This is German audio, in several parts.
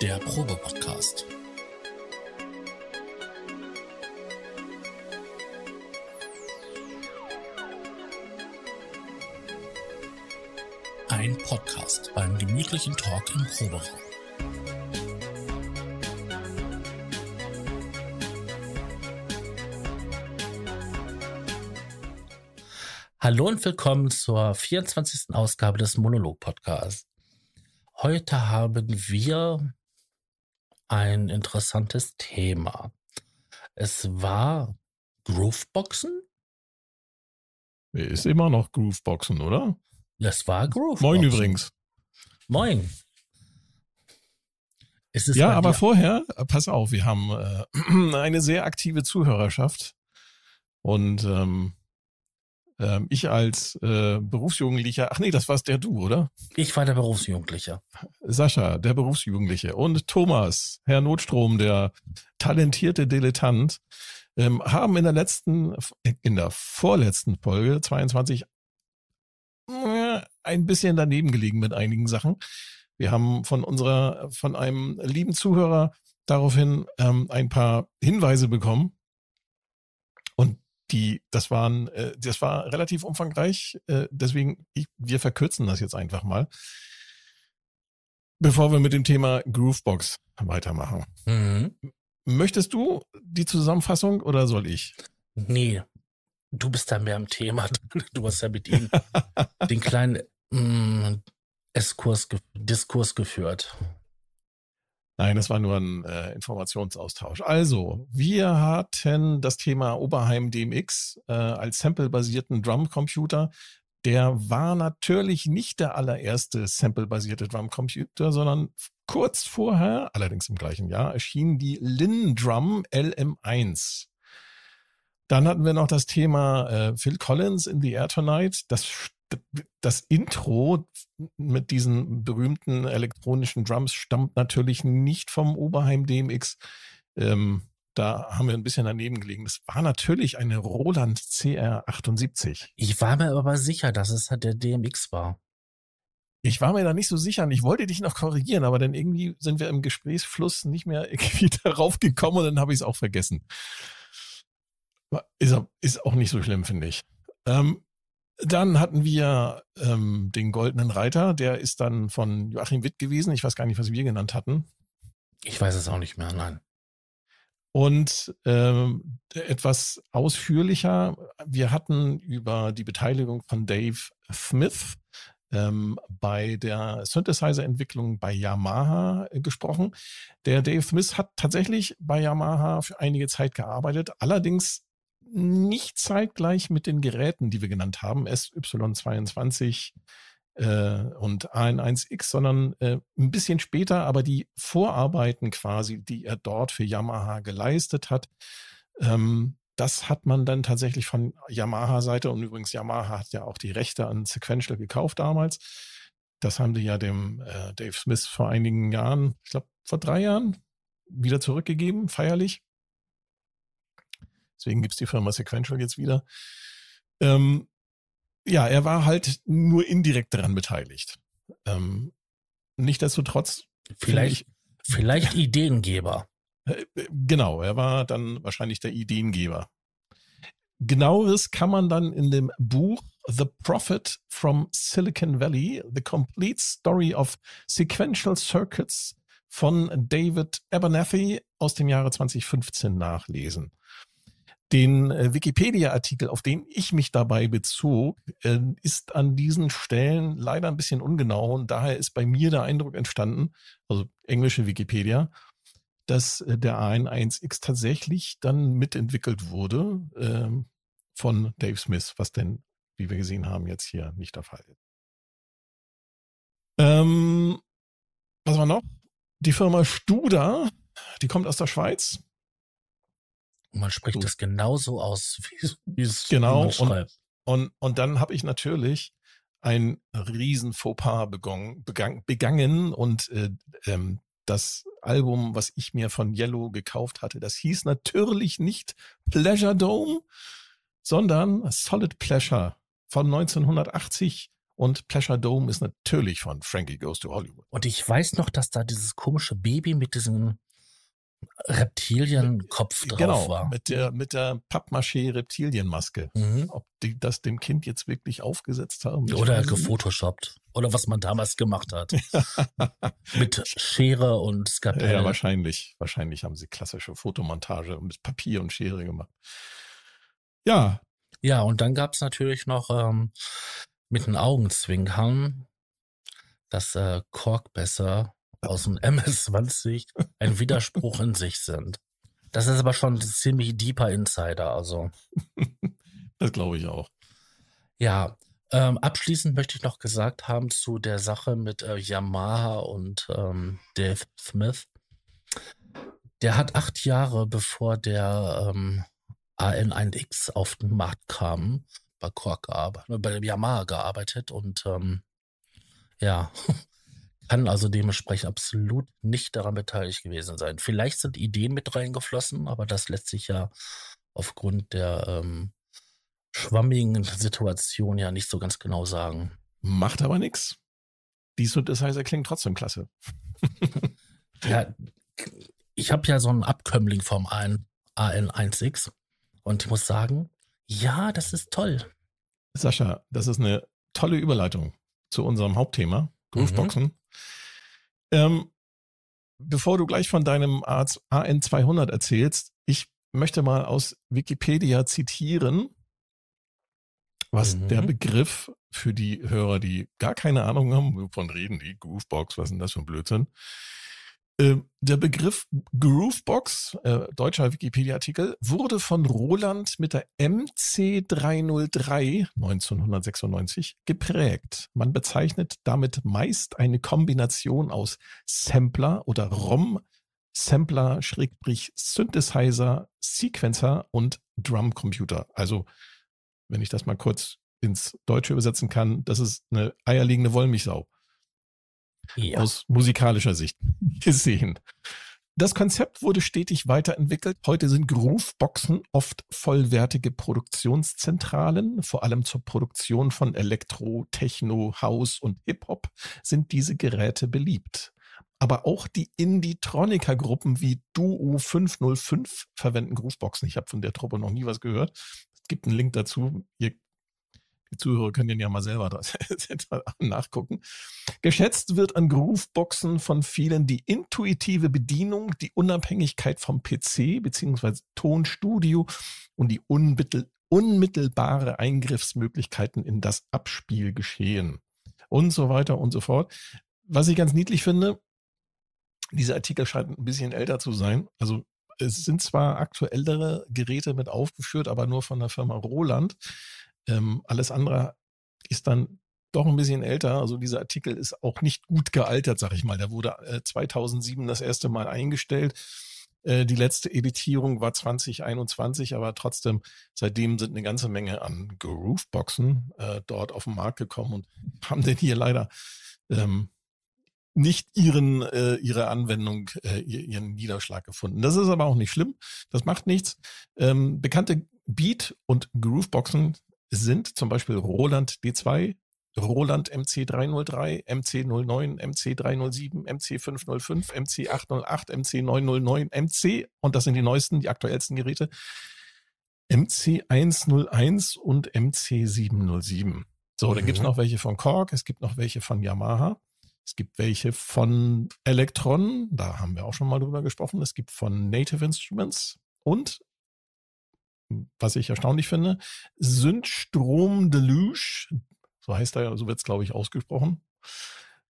Der Probe-Podcast. Ein Podcast beim gemütlichen Talk im Proberaum. Hallo und willkommen zur 24. Ausgabe des Monolog-Podcasts. Heute haben wir ein interessantes Thema. Es war Grooveboxen? Ist immer noch Grooveboxen, oder? Es war Grooveboxen. Moin übrigens. Moin. ja, aber vorher, pass auf, wir haben äh, eine sehr aktive Zuhörerschaft und ähm, ähm, ich als äh, Berufsjugendlicher, ach nee, das war's der du, oder? Ich war der Berufsjugendliche. Sascha, der Berufsjugendliche. Und Thomas, Herr Notstrom, der talentierte Dilettant, ähm, haben in der letzten, in der vorletzten Folge 22 äh, ein bisschen daneben gelegen mit einigen Sachen. Wir haben von unserer, von einem lieben Zuhörer daraufhin ähm, ein paar Hinweise bekommen. Die, das waren, äh, das war relativ umfangreich, äh, deswegen, ich, wir verkürzen das jetzt einfach mal. Bevor wir mit dem Thema Groovebox weitermachen. Mhm. Möchtest du die Zusammenfassung oder soll ich? Nee, du bist da mehr im Thema. Du hast ja mit ihm den kleinen mh, mm, Diskurs geführt. Nein, das war nur ein äh, Informationsaustausch. Also, wir hatten das Thema Oberheim DMX äh, als samplebasierten Drumcomputer. Der war natürlich nicht der allererste samplebasierte Drumcomputer, sondern kurz vorher, allerdings im gleichen Jahr, erschien die Lin Drum LM1. Dann hatten wir noch das Thema äh, Phil Collins in the Air Tonight. Das das Intro mit diesen berühmten elektronischen Drums stammt natürlich nicht vom Oberheim DMX. Ähm, da haben wir ein bisschen daneben gelegen. Das war natürlich eine Roland CR78. Ich war mir aber sicher, dass es halt der DMX war. Ich war mir da nicht so sicher und ich wollte dich noch korrigieren, aber dann irgendwie sind wir im Gesprächsfluss nicht mehr irgendwie darauf gekommen und dann habe ich es auch vergessen. Ist, ist auch nicht so schlimm, finde ich. Ähm, dann hatten wir ähm, den Goldenen Reiter, der ist dann von Joachim Witt gewesen. Ich weiß gar nicht, was wir genannt hatten. Ich weiß es auch nicht mehr, nein. Und ähm, etwas ausführlicher, wir hatten über die Beteiligung von Dave Smith ähm, bei der Synthesizer-Entwicklung bei Yamaha äh, gesprochen. Der Dave Smith hat tatsächlich bei Yamaha für einige Zeit gearbeitet, allerdings nicht zeitgleich mit den Geräten, die wir genannt haben, SY22 äh, und AN1X, sondern äh, ein bisschen später, aber die Vorarbeiten quasi, die er dort für Yamaha geleistet hat, ähm, das hat man dann tatsächlich von Yamaha-Seite und übrigens Yamaha hat ja auch die Rechte an Sequential gekauft damals. Das haben die ja dem äh, Dave Smith vor einigen Jahren, ich glaube vor drei Jahren, wieder zurückgegeben, feierlich. Deswegen gibt's die Firma Sequential jetzt wieder. Ähm, ja, er war halt nur indirekt daran beteiligt. Ähm, Nichtsdestotrotz. Vielleicht, ich, vielleicht Ideengeber. Äh, genau, er war dann wahrscheinlich der Ideengeber. Genaueres kann man dann in dem Buch The Prophet from Silicon Valley, The Complete Story of Sequential Circuits von David Abernathy aus dem Jahre 2015 nachlesen. Den äh, Wikipedia-Artikel, auf den ich mich dabei bezog, äh, ist an diesen Stellen leider ein bisschen ungenau und daher ist bei mir der Eindruck entstanden, also englische Wikipedia, dass äh, der AN1X tatsächlich dann mitentwickelt wurde ähm, von Dave Smith, was denn, wie wir gesehen haben, jetzt hier nicht der Fall ist. Ähm, was war noch? Die Firma Studer, die kommt aus der Schweiz, man spricht es genauso aus, wie es genau, man schreibt. Und, und, und dann habe ich natürlich ein riesen Fauxpas begangen, begangen, begangen und äh, ähm, das Album, was ich mir von Yellow gekauft hatte, das hieß natürlich nicht Pleasure Dome, sondern Solid Pleasure von 1980 Und Pleasure Dome ist natürlich von Frankie Goes to Hollywood. Und ich weiß noch, dass da dieses komische Baby mit diesem Reptilienkopf drauf genau, war. Mit der, mit der Pappmaché-Reptilienmaske. Mhm. Ob die das dem Kind jetzt wirklich aufgesetzt haben? Oder gefotoshoppt. Oder was man damals gemacht hat. mit Schere und Skalpell. Ja, wahrscheinlich. Wahrscheinlich haben sie klassische Fotomontage mit Papier und Schere gemacht. Ja. Ja, und dann gab es natürlich noch ähm, mit den Augenzwinkern dass äh, Korkbesser aus dem MS-20 ein Widerspruch in sich sind. Das ist aber schon ein ziemlich deeper Insider, also. Das glaube ich auch. Ja, ähm, abschließend möchte ich noch gesagt haben zu der Sache mit äh, Yamaha und ähm, Dave Smith. Der hat acht Jahre bevor der ähm, AN1X auf den Markt kam, bei Korg gearbeitet, bei Yamaha gearbeitet und ähm, ja, kann also dementsprechend absolut nicht daran beteiligt gewesen sein. Vielleicht sind Ideen mit reingeflossen, aber das lässt sich ja aufgrund der ähm, schwammigen Situation ja nicht so ganz genau sagen. Macht aber nichts. Dies und das heißt, er klingt trotzdem klasse. ja, ich habe ja so einen Abkömmling vom AN, AN1X und ich muss sagen, ja, das ist toll. Sascha, das ist eine tolle Überleitung zu unserem Hauptthema, Grooveboxen. Mhm. Ähm, bevor du gleich von deinem AN200 erzählst, ich möchte mal aus Wikipedia zitieren, was mhm. der Begriff für die Hörer, die gar keine Ahnung haben, wovon reden die, Groovebox, was ist denn das für ein Blödsinn, der Begriff Groovebox, äh, deutscher Wikipedia-Artikel, wurde von Roland mit der MC303 1996 geprägt. Man bezeichnet damit meist eine Kombination aus Sampler oder ROM, Sampler, Schrägstrich, Synthesizer, Sequencer und Drumcomputer. Also, wenn ich das mal kurz ins Deutsche übersetzen kann, das ist eine eierlegende Wollmilchsau ja. aus musikalischer Sicht gesehen. Das Konzept wurde stetig weiterentwickelt. Heute sind Grooveboxen oft vollwertige Produktionszentralen. Vor allem zur Produktion von Elektro, Techno, House und Hip-Hop sind diese Geräte beliebt. Aber auch die Indie-Troniker-Gruppen wie Duo 505 verwenden Grooveboxen. Ich habe von der Truppe noch nie was gehört. Es gibt einen Link dazu. Ihr die Zuhörer können den ja mal selber nachgucken. Geschätzt wird an Grooveboxen von vielen die intuitive Bedienung, die Unabhängigkeit vom PC bzw. Tonstudio und die unmittel unmittelbare Eingriffsmöglichkeiten in das Abspielgeschehen und so weiter und so fort. Was ich ganz niedlich finde, dieser Artikel scheint ein bisschen älter zu sein. Also es sind zwar aktuellere Geräte mit aufgeführt, aber nur von der Firma Roland. Ähm, alles andere ist dann doch ein bisschen älter. Also dieser Artikel ist auch nicht gut gealtert, sag ich mal. Der wurde äh, 2007 das erste Mal eingestellt. Äh, die letzte Editierung war 2021, aber trotzdem seitdem sind eine ganze Menge an Grooveboxen äh, dort auf den Markt gekommen und haben denn hier leider ähm, nicht ihren äh, ihre Anwendung äh, ihren Niederschlag gefunden. Das ist aber auch nicht schlimm. Das macht nichts. Ähm, bekannte Beat und Grooveboxen sind zum Beispiel Roland D2, Roland MC303, MC09, MC307, MC505, MC808, MC909, MC, und das sind die neuesten, die aktuellsten Geräte, MC101 und MC707. So, mhm. dann gibt's noch welche von Korg, es gibt noch welche von Yamaha, es gibt welche von Electron, da haben wir auch schon mal drüber gesprochen, es gibt von Native Instruments und was ich erstaunlich finde, Syndstrom Deluge, so heißt er, so wird es, glaube ich, ausgesprochen.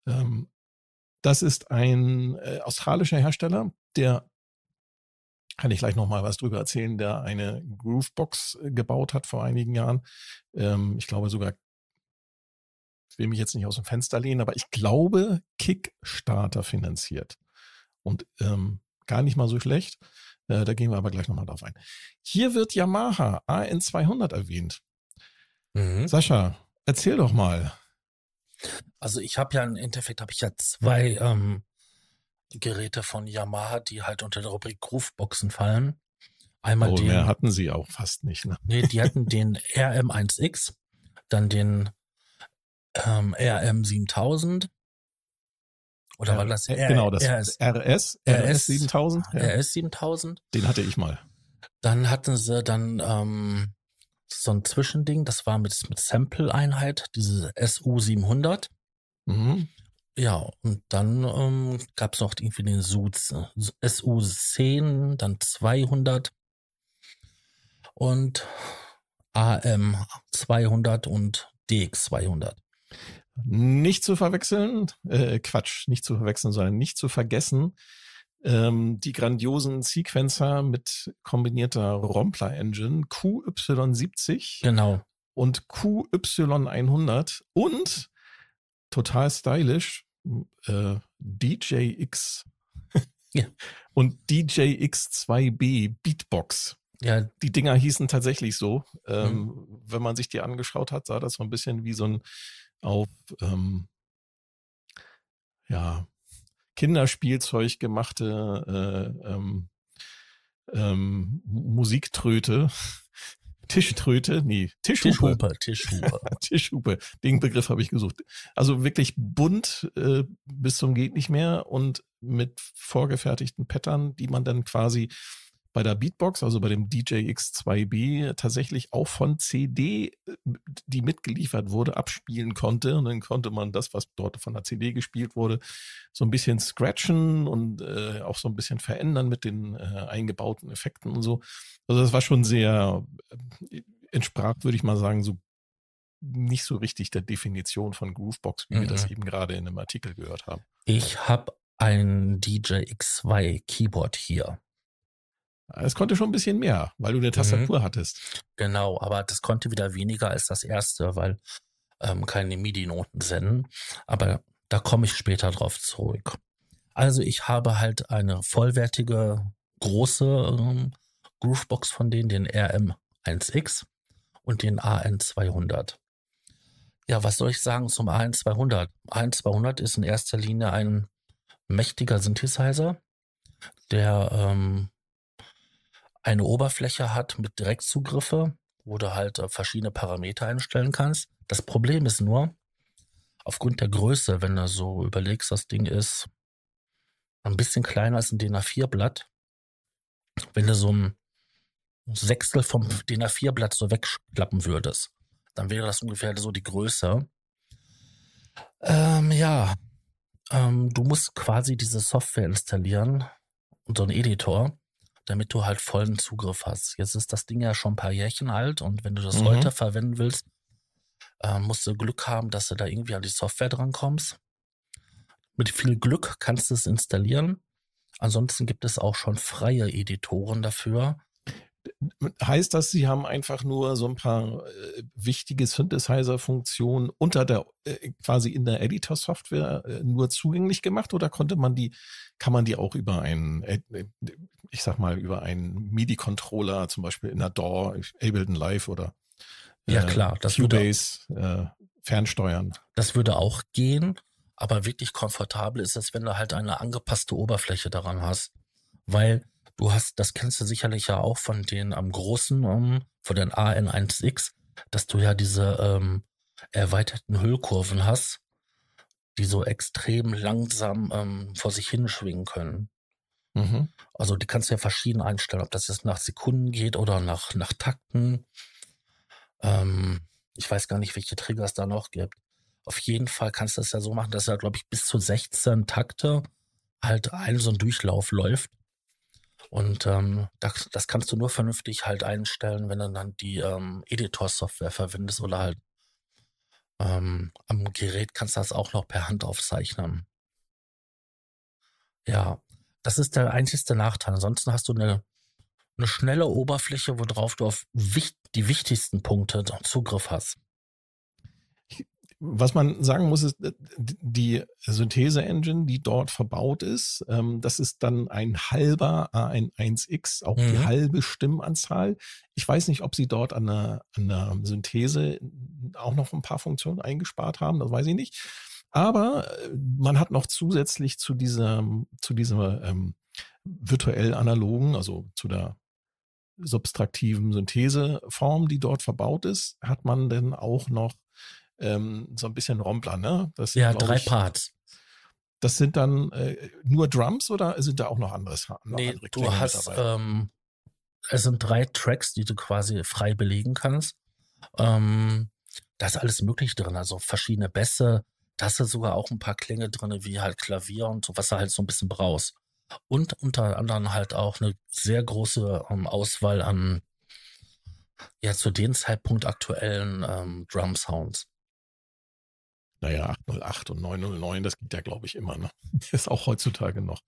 Ähm, das ist ein äh, australischer Hersteller, der kann ich gleich nochmal was drüber erzählen, der eine Groovebox äh, gebaut hat vor einigen Jahren. Ähm, ich glaube sogar, ich will mich jetzt nicht aus dem Fenster lehnen, aber ich glaube Kickstarter finanziert. Und ähm, gar nicht mal so schlecht. Äh, da gehen wir aber gleich nochmal drauf ein. Hier wird Yamaha AN200 erwähnt. Mhm. Sascha, erzähl doch mal. Also ich habe ja im Endeffekt habe ich ja zwei ähm, Geräte von Yamaha, die halt unter der Rubrik Grooveboxen fallen. Einmal oh, den, mehr hatten sie auch fast nicht. Ne? Nee, die hatten den RM1X, dann den ähm, RM7000 oder war das? R genau, das RS. RS, RS 7000. Ja. RS 7000. Den hatte ich mal. Dann hatten sie dann ähm, so ein Zwischending, das war mit, mit Sample-Einheit, diese SU 700. Mhm. Ja, und dann ähm, gab es noch irgendwie den SU 10, dann 200 und AM 200 und DX 200. Nicht zu verwechseln, äh, Quatsch, nicht zu verwechseln, sondern nicht zu vergessen, ähm, die grandiosen Sequencer mit kombinierter Rompler-Engine QY70 genau. und QY100 und total stylisch äh, DJX ja. und DJX2B Beatbox. Ja. Die Dinger hießen tatsächlich so. Ähm, mhm. Wenn man sich die angeschaut hat, sah das so ein bisschen wie so ein auf ähm, ja, Kinderspielzeug gemachte äh, ähm, ähm, Musiktröte. Tischtröte, nee, Tischhupe. Tischhupe, Tischhupe. Tischhupe, den Begriff habe ich gesucht. Also wirklich bunt äh, bis zum geht nicht mehr und mit vorgefertigten Pattern, die man dann quasi bei der Beatbox, also bei dem DJX2B, tatsächlich auch von CD, äh, die mitgeliefert wurde, abspielen konnte. Und dann konnte man das, was dort von der CD gespielt wurde, so ein bisschen scratchen und äh, auch so ein bisschen verändern mit den äh, eingebauten Effekten und so. Also das war schon sehr, äh, entsprach, würde ich mal sagen, so nicht so richtig der Definition von Groovebox, wie mhm. wir das mhm. eben gerade in einem Artikel gehört haben. Ich habe ein DJX2 Keyboard hier. Es konnte schon ein bisschen mehr, weil du eine Tastatur mhm. hattest. Genau, aber das konnte wieder weniger als das erste, weil ähm, keine MIDI-Noten senden. Aber da komme ich später drauf zurück. Also ich habe halt eine vollwertige große ähm, Groovebox von denen, den RM1X und den AN200. Ja, was soll ich sagen zum AN200? AN200 ist in erster Linie ein mächtiger Synthesizer, der ähm, eine Oberfläche hat mit Direktzugriffe, wo du halt äh, verschiedene Parameter einstellen kannst. Das Problem ist nur, aufgrund der Größe, wenn du so überlegst, das Ding ist ein bisschen kleiner als ein DIN A4-Blatt. Wenn du so ein Sechstel vom DIN A4-Blatt so wegklappen würdest, dann wäre das ungefähr so die Größe. Ähm, ja, ähm, du musst quasi diese Software installieren und so einen Editor damit du halt vollen Zugriff hast. Jetzt ist das Ding ja schon ein paar Jährchen alt und wenn du das mhm. heute verwenden willst, äh, musst du Glück haben, dass du da irgendwie an die Software drankommst. Mit viel Glück kannst du es installieren. Ansonsten gibt es auch schon freie Editoren dafür. Heißt das, Sie haben einfach nur so ein paar äh, wichtige Synthesizer-Funktionen unter der, äh, quasi in der Editor-Software äh, nur zugänglich gemacht oder konnte man die, kann man die auch über einen, äh, ich sag mal, über einen MIDI-Controller, zum Beispiel in der DAW, Ableton Live oder ja, klar, das Cubase würde, fernsteuern? Das würde auch gehen, aber wirklich komfortabel ist es, wenn du halt eine angepasste Oberfläche daran hast. Weil Du hast, das kennst du sicherlich ja auch von den am großen, um, ähm, von den AN1X, dass du ja diese ähm, erweiterten Hüllkurven hast, die so extrem langsam ähm, vor sich hinschwingen können. Mhm. Also die kannst du ja verschieden einstellen, ob das jetzt nach Sekunden geht oder nach, nach Takten. Ähm, ich weiß gar nicht, welche Trigger es da noch gibt. Auf jeden Fall kannst du das ja so machen, dass er, glaube ich, bis zu 16 Takte halt ein so ein Durchlauf läuft. Und ähm, das, das kannst du nur vernünftig halt einstellen, wenn du dann die ähm, Editor-Software verwendest oder halt ähm, am Gerät kannst du das auch noch per Hand aufzeichnen. Ja, das ist der einzigste Nachteil. Ansonsten hast du eine, eine schnelle Oberfläche, worauf du auf wicht die wichtigsten Punkte Zugriff hast. Was man sagen muss, ist, äh, die Synthese-Engine, die dort verbaut ist, ähm, das ist dann ein halber A1X, auch mhm. die halbe Stimmanzahl. Ich weiß nicht, ob sie dort an der, an der Synthese auch noch ein paar Funktionen eingespart haben, das weiß ich nicht. Aber äh, man hat noch zusätzlich zu dieser, zu dieser ähm, virtuell analogen, also zu der subtraktiven Syntheseform, die dort verbaut ist, hat man dann auch noch ähm, so ein bisschen Rompler, ne? Das ja, drei ich, Parts. Das sind dann äh, nur Drums oder sind da auch noch anderes? Noch nee, andere du hast, ähm, es sind drei Tracks, die du quasi frei belegen kannst. Ähm, da ist alles Mögliche drin, also verschiedene Bässe. Da hast du sogar auch ein paar Klänge drin, wie halt Klavier und so, was du halt so ein bisschen brauchst. Und unter anderem halt auch eine sehr große ähm, Auswahl an ja zu dem Zeitpunkt aktuellen ähm, Drum Sounds. Naja, 808 und 909, das geht ja, glaube ich, immer. Ne? Ist auch heutzutage noch.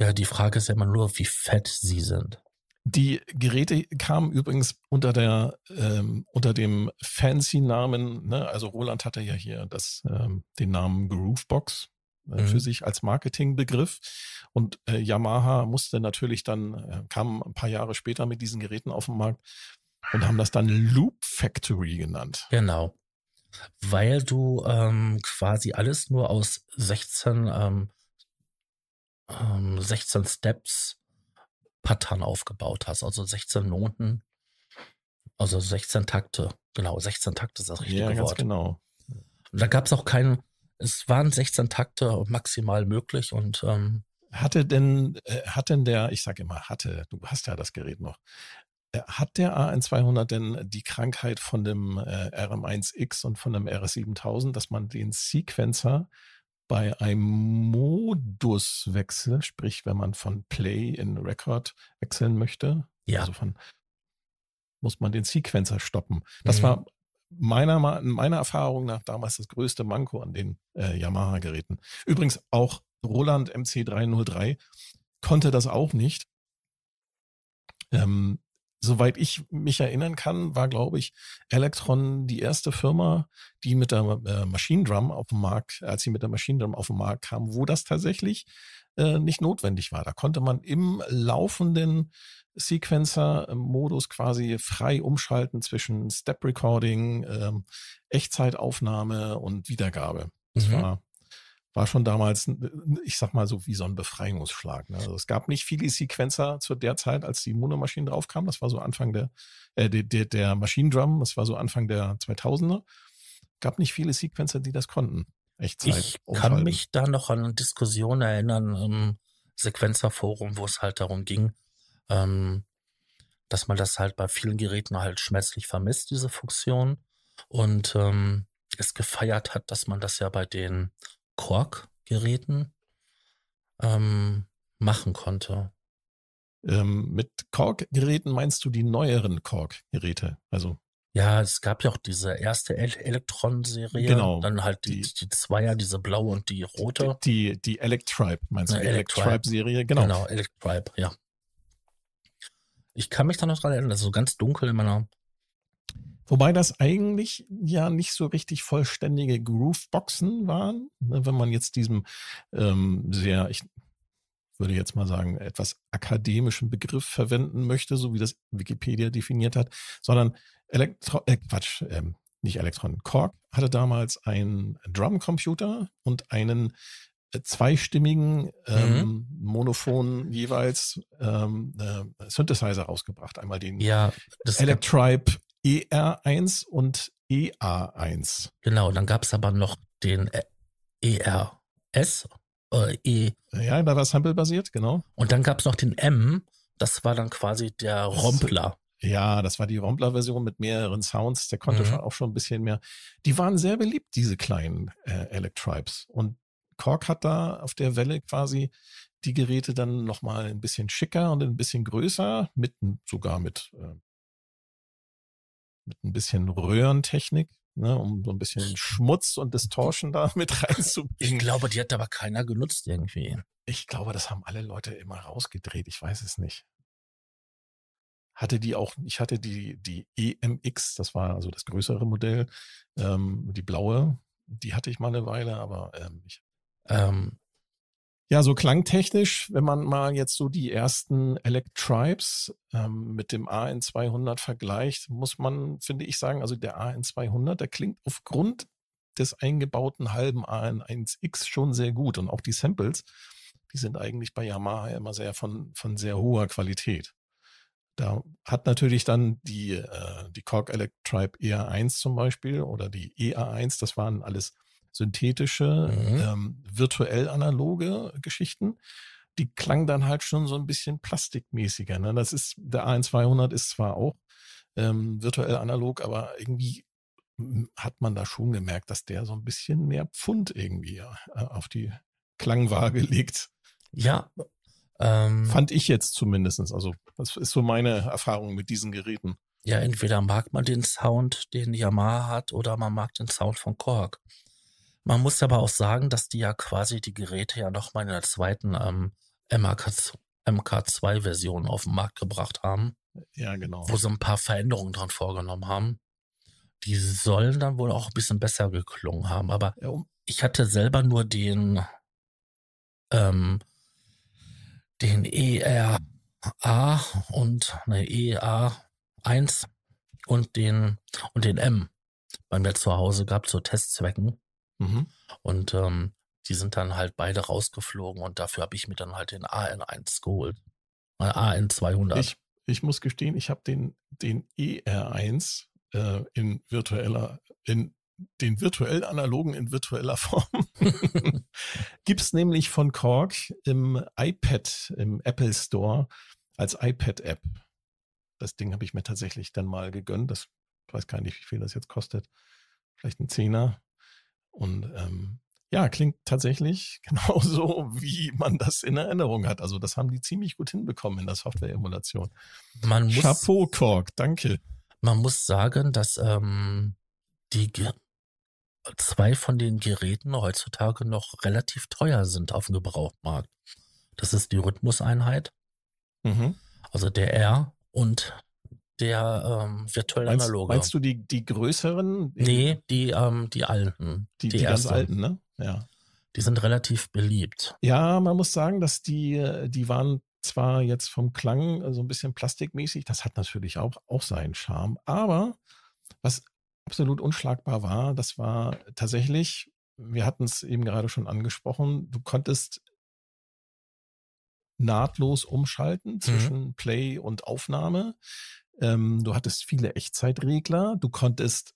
Ja, die Frage ist ja immer nur, wie fett sie sind. Die Geräte kamen übrigens unter der ähm, unter dem fancy Namen, ne? also Roland hatte ja hier das ähm, den Namen Groovebox äh, mhm. für sich als Marketingbegriff und äh, Yamaha musste natürlich dann äh, kam ein paar Jahre später mit diesen Geräten auf den Markt und haben das dann Loop Factory genannt. Genau, weil du ähm, quasi alles nur aus 16 ähm, 16 ähm, Steps Pattern aufgebaut hast, also 16 Noten, also 16 Takte. Genau, 16 Takte ist das richtige ja, ganz Wort. genau. Da gab es auch keinen, es waren 16 Takte maximal möglich und ähm, hatte denn, äh, hat denn der, ich sage immer hatte, du hast ja das Gerät noch, hat der AN200 denn die Krankheit von dem äh, RM1X und von dem RS7000, dass man den Sequencer bei einem Moduswechsel, sprich, wenn man von Play in Record wechseln möchte, ja. also von, muss man den Sequencer stoppen. Das mhm. war meiner, meiner Erfahrung nach damals das größte Manko an den äh, Yamaha-Geräten. Übrigens auch Roland MC303 konnte das auch nicht. Ähm, soweit ich mich erinnern kann, war, glaube ich, Electron die erste Firma, die mit der äh, Machine Drum auf dem Markt, als sie mit der Machine Drum auf den Markt kam, wo das tatsächlich äh, nicht notwendig war. Da konnte man im laufenden Sequencer-Modus quasi frei umschalten zwischen Step Recording, ähm, Echtzeitaufnahme und Wiedergabe. Das mhm. war war schon damals, ich sag mal so wie so ein Befreiungsschlag. Ne? Also es gab nicht viele Sequencer zu der Zeit, als die Monomaschinen draufkamen. Das war so Anfang der, äh, der, der, der Maschinendrum, das war so Anfang der 2000er. Gab nicht viele Sequencer, die das konnten. Echtzeit. Ich umschalten. kann mich da noch an eine Diskussion erinnern im Sequenzerforum, wo es halt darum ging, ähm, dass man das halt bei vielen Geräten halt schmerzlich vermisst, diese Funktion. Und ähm, es gefeiert hat, dass man das ja bei den Korg-Geräten ähm, machen konnte. Ähm, mit Korg-Geräten meinst du die neueren Korg-Geräte? Also ja, es gab ja auch diese erste Elektron-Serie. Genau. Dann halt die, die, die Zweier, diese blaue und die rote. Die, die, die Electribe, meinst du? Ja, Electribe-Serie, genau. Genau, Electribe, ja. Ich kann mich da noch dran erinnern, das ist so ganz dunkel in meiner Wobei das eigentlich ja nicht so richtig vollständige Grooveboxen waren. Ne, wenn man jetzt diesem ähm, sehr, ich würde jetzt mal sagen, etwas akademischen Begriff verwenden möchte, so wie das Wikipedia definiert hat, sondern Elektro, äh, Quatsch, ähm, nicht Elektron. Korg hatte damals einen Drumcomputer und einen äh, zweistimmigen ähm, mhm. Monophon jeweils ähm, äh, Synthesizer rausgebracht. Einmal den ja, Electribe ER1 und EA1. Genau, dann gab es aber noch den ERS. Äh, e ja, da war Sample-basiert, genau. Und dann gab es noch den M, das war dann quasi der Rompler. Ja, das war die Rompler-Version mit mehreren Sounds. Der konnte mhm. schon auch schon ein bisschen mehr. Die waren sehr beliebt, diese kleinen äh, Electribes. Und Korg hat da auf der Welle quasi die Geräte dann nochmal ein bisschen schicker und ein bisschen größer, mit sogar mit äh, mit ein bisschen Röhrentechnik, ne, um so ein bisschen Schmutz und Distortion da mit reinzubringen. Ich glaube, die hat aber keiner genutzt irgendwie. Ich glaube, das haben alle Leute immer rausgedreht. Ich weiß es nicht. Hatte die auch, ich hatte die, die EMX, das war also das größere Modell, ähm, die blaue, die hatte ich mal eine Weile, aber ähm, ich, ähm, ja, so klangtechnisch, wenn man mal jetzt so die ersten Electribes ähm, mit dem AN200 vergleicht, muss man, finde ich, sagen, also der AN200, der klingt aufgrund des eingebauten halben AN1X schon sehr gut. Und auch die Samples, die sind eigentlich bei Yamaha immer sehr von, von sehr hoher Qualität. Da hat natürlich dann die, äh, die Korg Electribe EA1 zum Beispiel oder die EA1, das waren alles synthetische, mhm. ähm, virtuell analoge Geschichten. Die klangen dann halt schon so ein bisschen plastikmäßiger. Ne? Das ist, der AN200 ist zwar auch ähm, virtuell analog, aber irgendwie hm, hat man da schon gemerkt, dass der so ein bisschen mehr Pfund irgendwie äh, auf die Klangwaage legt. Ja. Ähm, Fand ich jetzt zumindestens. Also, das ist so meine Erfahrung mit diesen Geräten. Ja, entweder mag man den Sound, den Yamaha hat, oder man mag den Sound von Korg. Man muss aber auch sagen, dass die ja quasi die Geräte ja nochmal in der zweiten ähm, MK2-Version auf den Markt gebracht haben. Ja, genau. Wo sie ein paar Veränderungen dran vorgenommen haben. Die sollen dann wohl auch ein bisschen besser geklungen haben. Aber ja, ich hatte selber nur den, ähm, den ERA und eine EA1 und den, und den M bei mir zu Hause gehabt zu Testzwecken. Mhm. Und ähm, die sind dann halt beide rausgeflogen und dafür habe ich mir dann halt den AN1 geholt. Äh, AN200. Ich, ich muss gestehen, ich habe den, den ER1 äh, in virtueller, in den virtuell analogen in virtueller Form. Gibt es nämlich von Korg im iPad, im Apple Store als iPad-App. Das Ding habe ich mir tatsächlich dann mal gegönnt. Das ich weiß gar nicht, wie viel das jetzt kostet. Vielleicht ein Zehner. Und ähm, ja, klingt tatsächlich genauso, wie man das in Erinnerung hat. Also das haben die ziemlich gut hinbekommen in der Software-Emulation. Chapeau, Korg, danke. Man muss sagen, dass ähm, die zwei von den Geräten heutzutage noch relativ teuer sind auf dem Gebrauchmarkt. Das ist die Rhythmuseinheit, mhm. also der R und der ähm, virtuell meinst, analoge. Meinst du die, die größeren? Nee, die, ähm, die alten. Die, die, die ganz alten, ne? Ja. Die sind relativ beliebt. Ja, man muss sagen, dass die, die waren zwar jetzt vom Klang so ein bisschen plastikmäßig, das hat natürlich auch, auch seinen Charme, aber was absolut unschlagbar war, das war tatsächlich, wir hatten es eben gerade schon angesprochen, du konntest nahtlos umschalten mhm. zwischen mhm. Play und Aufnahme. Ähm, du hattest viele Echtzeitregler. Du konntest,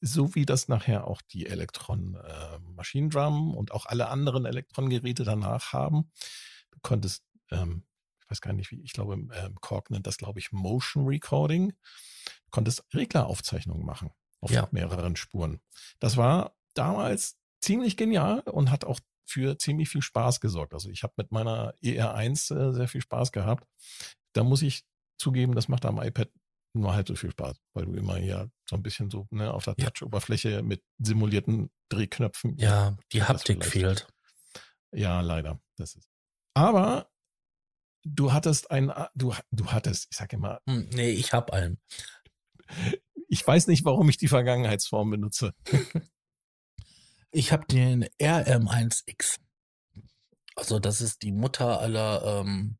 so wie das nachher auch die Elektron äh, Machine Drum und auch alle anderen Elektron-Geräte danach haben, du konntest, ähm, ich weiß gar nicht wie, ich glaube, ähm, Korg nennt das, glaube ich, Motion Recording. Du konntest Regleraufzeichnungen machen auf ja. mehreren Spuren. Das war damals ziemlich genial und hat auch für ziemlich viel Spaß gesorgt. Also ich habe mit meiner ER1 äh, sehr viel Spaß gehabt. Da muss ich zugeben, das macht am iPad nur halb so viel Spaß, weil du immer hier so ein bisschen so ne, auf der. Touch-Oberfläche mit simulierten Drehknöpfen. Ja, die Haptik fehlt. Ja, leider. Das ist. Aber du hattest ein, du, du hattest, ich sag immer. Hm, nee, ich hab einen. Ich weiß nicht, warum ich die Vergangenheitsform benutze. ich habe den RM1X. Also das ist die Mutter aller ähm,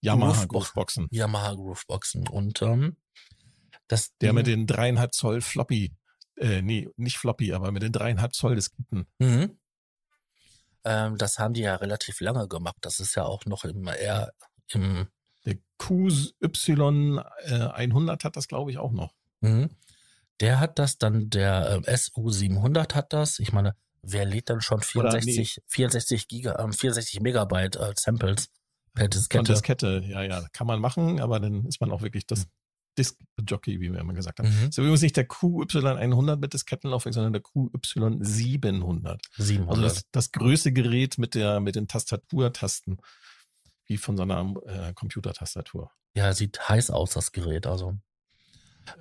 Yamaha Grooveboxen. Yamaha Grooveboxen. Und ähm, das Der mit den dreieinhalb Zoll Floppy, äh, nee, nicht Floppy, aber mit den dreieinhalb Zoll Disketten. Mhm. Ähm, das haben die ja relativ lange gemacht. Das ist ja auch noch im eher im Der QY äh, 100 hat das, glaube ich, auch noch. Mhm. Der hat das, dann der äh, SU700 hat das. Ich meine, wer lädt dann schon 64, nee. 64 Giga, äh, 64 Megabyte äh, Samples Per Diskette. Von Diskette, ja, ja. Kann man machen, aber dann ist man auch wirklich das Disk-Jockey, wie wir immer gesagt haben. Mhm. Das ist übrigens nicht der QY100 mit Diskettenlaufwerk, sondern der QY700. 700. Also das, das größte Gerät mit, der, mit den Tastaturtasten, wie von so einer äh, Computertastatur. Ja, sieht heiß aus, das Gerät. Also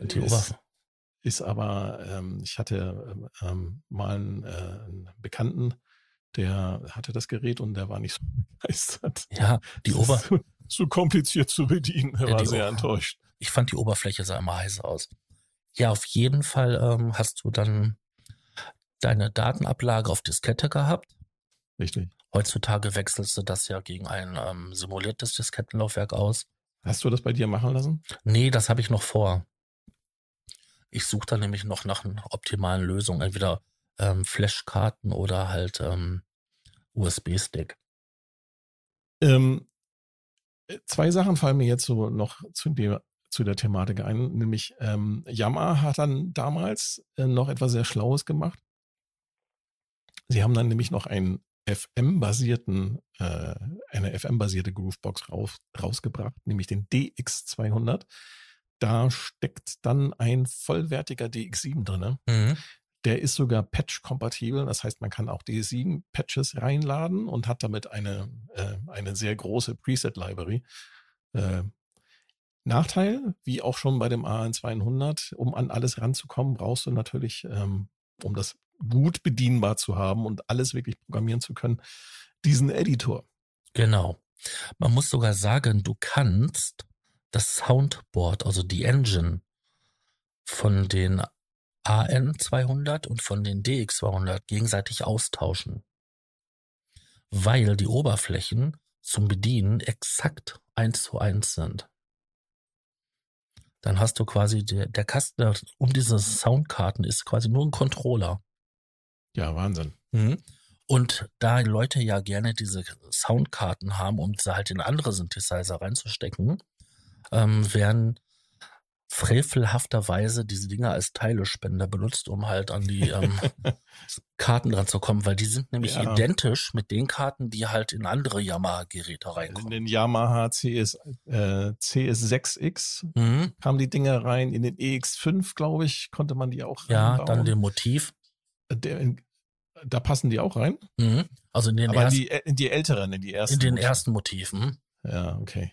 die ist, ist aber, ähm, ich hatte ähm, mal einen, äh, einen Bekannten, der hatte das Gerät und der war nicht so begeistert. Ja, die Ober so, so, kompliziert zu bedienen. Er ja, war sehr enttäuscht. Ich fand die Oberfläche sah immer heiß aus. Ja, auf jeden Fall ähm, hast du dann deine Datenablage auf Diskette gehabt. Richtig. Heutzutage wechselst du das ja gegen ein ähm, simuliertes Diskettenlaufwerk aus. Hast du das bei dir machen lassen? Nee, das habe ich noch vor. Ich suche da nämlich noch nach einer optimalen Lösung. Entweder ähm, Flashkarten oder halt ähm, USB-Stick. Ähm, zwei Sachen fallen mir jetzt so noch zu dem zu der Thematik ein, nämlich ähm, Yamaha hat dann damals äh, noch etwas sehr Schlaues gemacht. Sie haben dann nämlich noch einen FM-basierten, äh, eine FM-basierte Groovebox raus, rausgebracht, nämlich den DX200. Da steckt dann ein vollwertiger DX7 drin. Mhm. Der ist sogar patch-kompatibel. Das heißt, man kann auch DX7-Patches reinladen und hat damit eine, äh, eine sehr große Preset-Library. Äh, Nachteil, wie auch schon bei dem AN200, um an alles ranzukommen, brauchst du natürlich, ähm, um das gut bedienbar zu haben und alles wirklich programmieren zu können, diesen Editor. Genau. Man muss sogar sagen, du kannst das Soundboard, also die Engine von den AN200 und von den DX200 gegenseitig austauschen, weil die Oberflächen zum Bedienen exakt eins zu eins sind dann hast du quasi der, der Kasten um diese Soundkarten ist quasi nur ein Controller. Ja, Wahnsinn. Mhm. Und da Leute ja gerne diese Soundkarten haben, um sie halt in andere Synthesizer reinzustecken, ähm, werden frevelhafterweise diese Dinger als Teilespender benutzt, um halt an die ähm, Karten dran zu kommen, weil die sind nämlich ja. identisch mit den Karten, die halt in andere Yamaha-Geräte reinkommen. In den Yamaha CS, äh, CS6X mhm. kamen die Dinger rein, in den EX5, glaube ich, konnte man die auch Ja, reinbauen. dann den Motiv. Der, da passen die auch rein? Mhm. Also in den Aber ersten, in die, in die älteren, in die ersten. In den ersten Motiven. Ja, okay.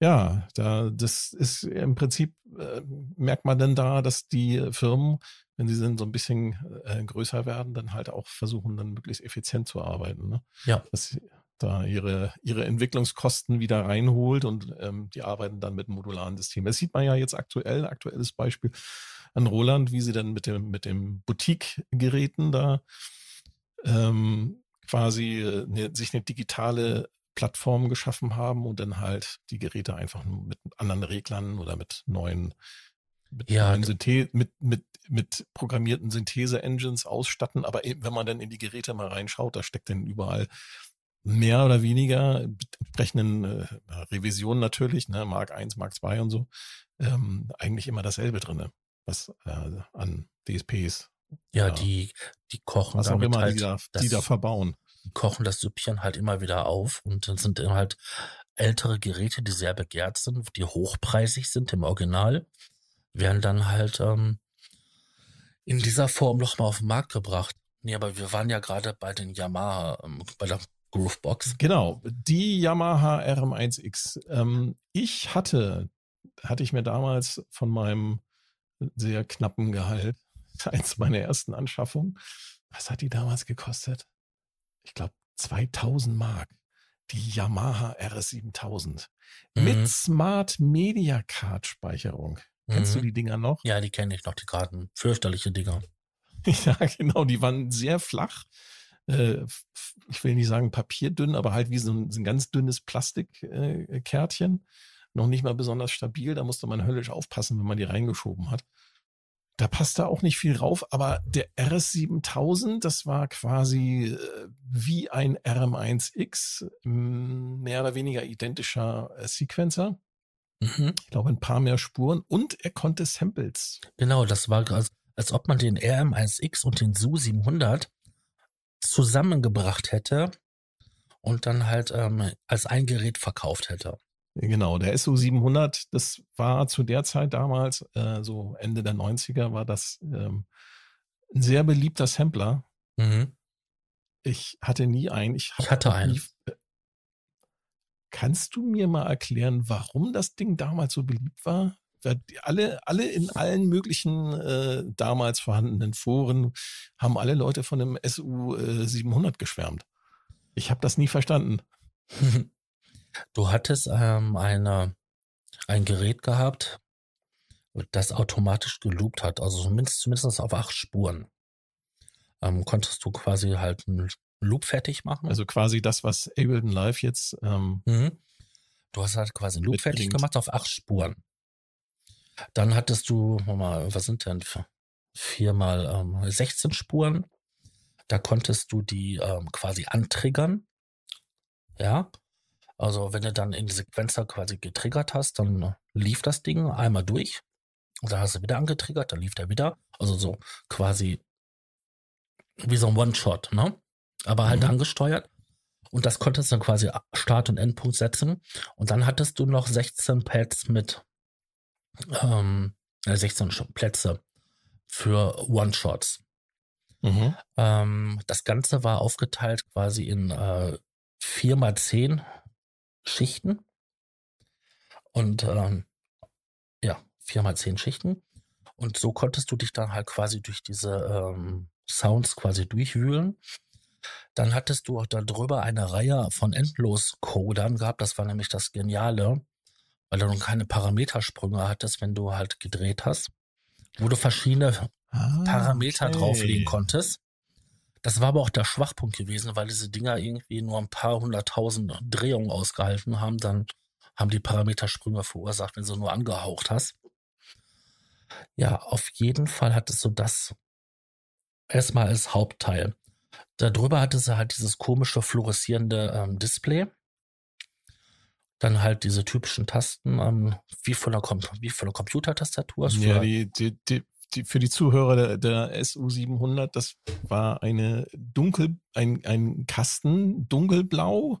Ja, da, das ist im Prinzip, äh, merkt man dann da, dass die Firmen, wenn sie dann so ein bisschen äh, größer werden, dann halt auch versuchen, dann möglichst effizient zu arbeiten. Ne? Ja. Dass da ihre, ihre Entwicklungskosten wieder reinholt und ähm, die arbeiten dann mit modularen Systemen. Das sieht man ja jetzt aktuell, aktuelles Beispiel an Roland, wie sie dann mit dem, mit dem Boutique-Geräten da ähm, quasi äh, ne, sich eine digitale Plattformen geschaffen haben und dann halt die Geräte einfach mit anderen Reglern oder mit neuen, mit, ja. neuen Synthe mit, mit, mit programmierten Synthese-Engines ausstatten. Aber eben, wenn man dann in die Geräte mal reinschaut, da steckt dann überall mehr oder weniger entsprechenden äh, Revisionen natürlich, ne, Mark 1, Mark 2 und so, ähm, eigentlich immer dasselbe drinne, was äh, an DSPs. Ja, äh, die, die kochen was auch immer halt die, da, die da verbauen kochen das Süppchen halt immer wieder auf und dann sind halt ältere Geräte, die sehr begehrt sind, die hochpreisig sind im Original, werden dann halt ähm, in dieser Form nochmal auf den Markt gebracht. Nee, aber wir waren ja gerade bei den Yamaha, ähm, bei der Groovebox. Genau, die Yamaha RM1X. Ähm, ich hatte, hatte ich mir damals von meinem sehr knappen Gehalt, eins meiner ersten Anschaffungen, was hat die damals gekostet? Ich glaube, 2000 Mark. Die Yamaha RS7000 mhm. mit Smart Media Card Speicherung. Mhm. Kennst du mhm. die Dinger noch? Ja, die kenne ich noch, die Karten. Fürchterliche Dinger. ja, genau. Die waren sehr flach. Äh, ich will nicht sagen papierdünn, aber halt wie so ein, so ein ganz dünnes Plastikkärtchen. Äh, noch nicht mal besonders stabil. Da musste man höllisch aufpassen, wenn man die reingeschoben hat. Da passte auch nicht viel drauf, aber der RS7000, das war quasi äh, wie ein RM1X, mehr oder weniger identischer äh, Sequencer. Mhm. Ich glaube, ein paar mehr Spuren und er konnte Samples. Genau, das war als, als ob man den RM1X und den SU 700 zusammengebracht hätte und dann halt ähm, als ein Gerät verkauft hätte. Genau, der SU 700, das war zu der Zeit damals, äh, so Ende der 90er, war das ähm, ein sehr beliebter Sampler. Mhm. Ich hatte nie einen. Ich, ich hatte einen. Nie, äh, kannst du mir mal erklären, warum das Ding damals so beliebt war? Alle, alle in allen möglichen äh, damals vorhandenen Foren haben alle Leute von dem SU äh, 700 geschwärmt. Ich habe das nie verstanden. Du hattest ähm, eine, ein Gerät gehabt, das automatisch geloopt hat, also zumindest, zumindest auf acht Spuren. Ähm, konntest du quasi halt einen Loop fertig machen. Also quasi das, was Ableton Live jetzt. Ähm, mhm. Du hast halt quasi einen Loop fertig gemacht auf acht Spuren. Dann hattest du, mal, was sind denn viermal ähm, 16 Spuren. Da konntest du die ähm, quasi antriggern. Ja. Also wenn du dann in die Sequenzer quasi getriggert hast, dann lief das Ding einmal durch und dann hast du wieder angetriggert, dann lief der wieder. Also so quasi wie so ein One-Shot, ne? Aber halt mhm. angesteuert. Und das konntest du dann quasi Start- und Endpunkt setzen. Und dann hattest du noch 16 Pads mit ähm, 16 äh, Plätze für One-Shots. Mhm. Ähm, das Ganze war aufgeteilt quasi in äh, 4 mal 10 Schichten. Und ähm, ja, 4 mal 10 Schichten. Und so konntest du dich dann halt quasi durch diese ähm, Sounds quasi durchwühlen. Dann hattest du auch darüber eine Reihe von Endlos-Codern gehabt. Das war nämlich das Geniale, weil du nun keine Parametersprünge hattest, wenn du halt gedreht hast, wo du verschiedene ah, Parameter okay. drauflegen konntest. Das war aber auch der Schwachpunkt gewesen, weil diese Dinger irgendwie nur ein paar hunderttausend Drehungen ausgehalten haben. Dann haben die Parametersprünge verursacht, wenn du nur angehaucht hast. Ja, auf jeden Fall hattest du das erstmal als Hauptteil. Darüber hatte sie halt dieses komische fluoreszierende ähm, Display. Dann halt diese typischen Tasten, ähm, wie von der, Com wie von der Computertastatur. Ja, die, die, die, die, für die Zuhörer der, der SU700, das war eine dunkel, ein, ein Kasten, dunkelblau.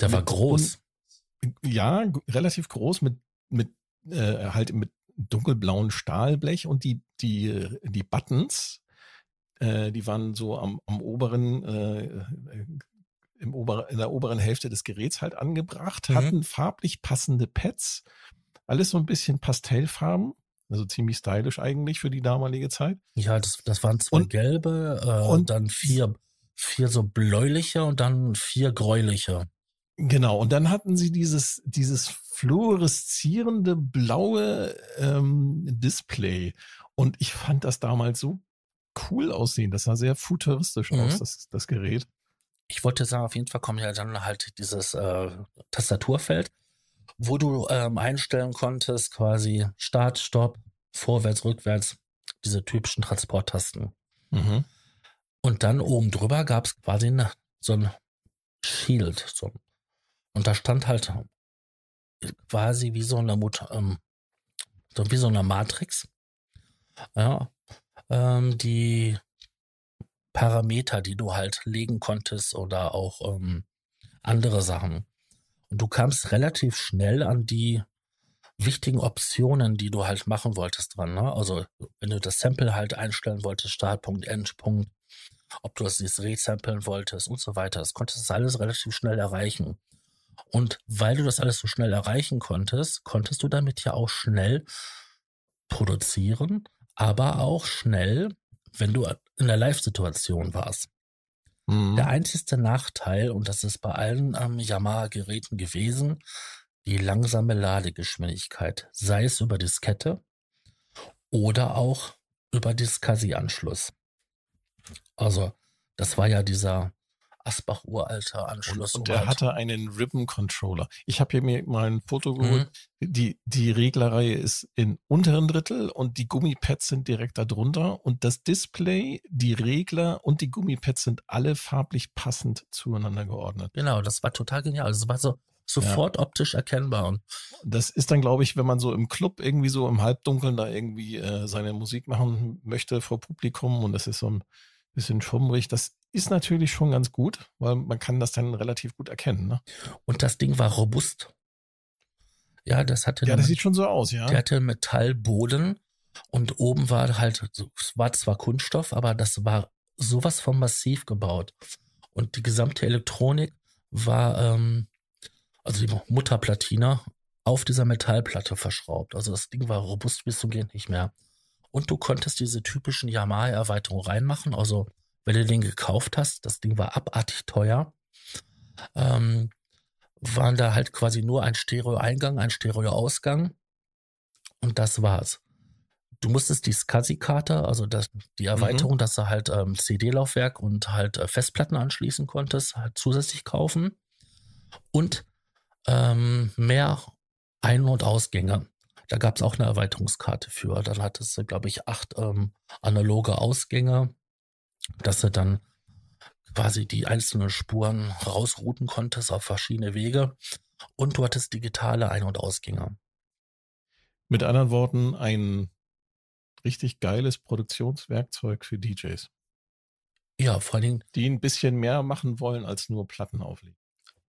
Der war groß. Und, ja, relativ groß mit, mit, äh, halt mit dunkelblauen Stahlblech und die, die, die Buttons, äh, die waren so am, am oberen, äh, äh, im ober, in der oberen Hälfte des Geräts halt angebracht, mhm. hatten farblich passende Pads, alles so ein bisschen Pastellfarben. Also ziemlich stylisch eigentlich für die damalige Zeit. Ja, das, das waren zwei und, gelbe äh, und dann vier, vier so bläuliche und dann vier gräuliche. Genau, und dann hatten sie dieses, dieses fluoreszierende blaue ähm, Display. Und ich fand das damals so cool aussehen. Das sah sehr futuristisch mhm. aus, das, das Gerät. Ich wollte sagen, auf jeden Fall kommt ja dann halt dieses äh, Tastaturfeld, wo du ähm, einstellen konntest, quasi Start, Stopp, vorwärts, rückwärts, diese typischen Transporttasten. Mhm. Und dann oben drüber gab es quasi eine, so ein Shield. So. Und da stand halt quasi wie so eine, ähm, so wie so eine Matrix. Ja, ähm, die Parameter, die du halt legen konntest oder auch ähm, andere Sachen. Du kamst relativ schnell an die wichtigen Optionen, die du halt machen wolltest dran. Ne? Also wenn du das Sample halt einstellen wolltest, Startpunkt, Endpunkt, ob du das jetzt resamplen wolltest und so weiter, das konntest du alles relativ schnell erreichen. Und weil du das alles so schnell erreichen konntest, konntest du damit ja auch schnell produzieren, aber auch schnell, wenn du in der Live-Situation warst. Mhm. Der einzige Nachteil, und das ist bei allen ähm, Yamaha-Geräten gewesen, die langsame Ladegeschwindigkeit, sei es über Diskette oder auch über Discasi-Anschluss. Also, das war ja dieser Asbach uralter Anschluss. Und, und er hatte einen Ribbon Controller. Ich habe hier mir mal ein Foto geholt. Mhm. Die, die Reglerreihe ist im unteren Drittel und die Gummipads sind direkt darunter. Und das Display, die Regler und die Gummipads sind alle farblich passend zueinander geordnet. Genau, das war total genial. Also es war so sofort ja. optisch erkennbar. Und das ist dann, glaube ich, wenn man so im Club irgendwie so im Halbdunkeln da irgendwie äh, seine Musik machen möchte vor Publikum und das ist so ein bisschen schummrig. Das ist natürlich schon ganz gut, weil man kann das dann relativ gut erkennen. Ne? Und das Ding war robust. Ja, das hatte. Ja, das sieht schon so aus, ja. Der hatte Metallboden und oben war halt, es war zwar Kunststoff, aber das war sowas von massiv gebaut. Und die gesamte Elektronik war, ähm, also die Mutterplatine auf dieser Metallplatte verschraubt. Also das Ding war robust bis zum Gehen nicht mehr. Und du konntest diese typischen Yamaha-Erweiterungen reinmachen. Also, wenn du den gekauft hast, das Ding war abartig teuer, ähm, waren da halt quasi nur ein Stereo-Eingang, ein Stereo-Ausgang. Und das war's. Du musstest die SCSI-Karte, also das, die Erweiterung, mhm. dass du halt ähm, CD-Laufwerk und halt äh, Festplatten anschließen konntest, halt zusätzlich kaufen. Und ähm, mehr Ein- und Ausgänge. Da gab es auch eine Erweiterungskarte für. Dann hattest du, glaube ich, acht ähm, analoge Ausgänge, dass du dann quasi die einzelnen Spuren rausrouten konntest auf verschiedene Wege. Und du hattest digitale Ein- und Ausgänge. Mit anderen Worten, ein richtig geiles Produktionswerkzeug für DJs. Ja, vor allem. Die ein bisschen mehr machen wollen als nur Platten auflegen.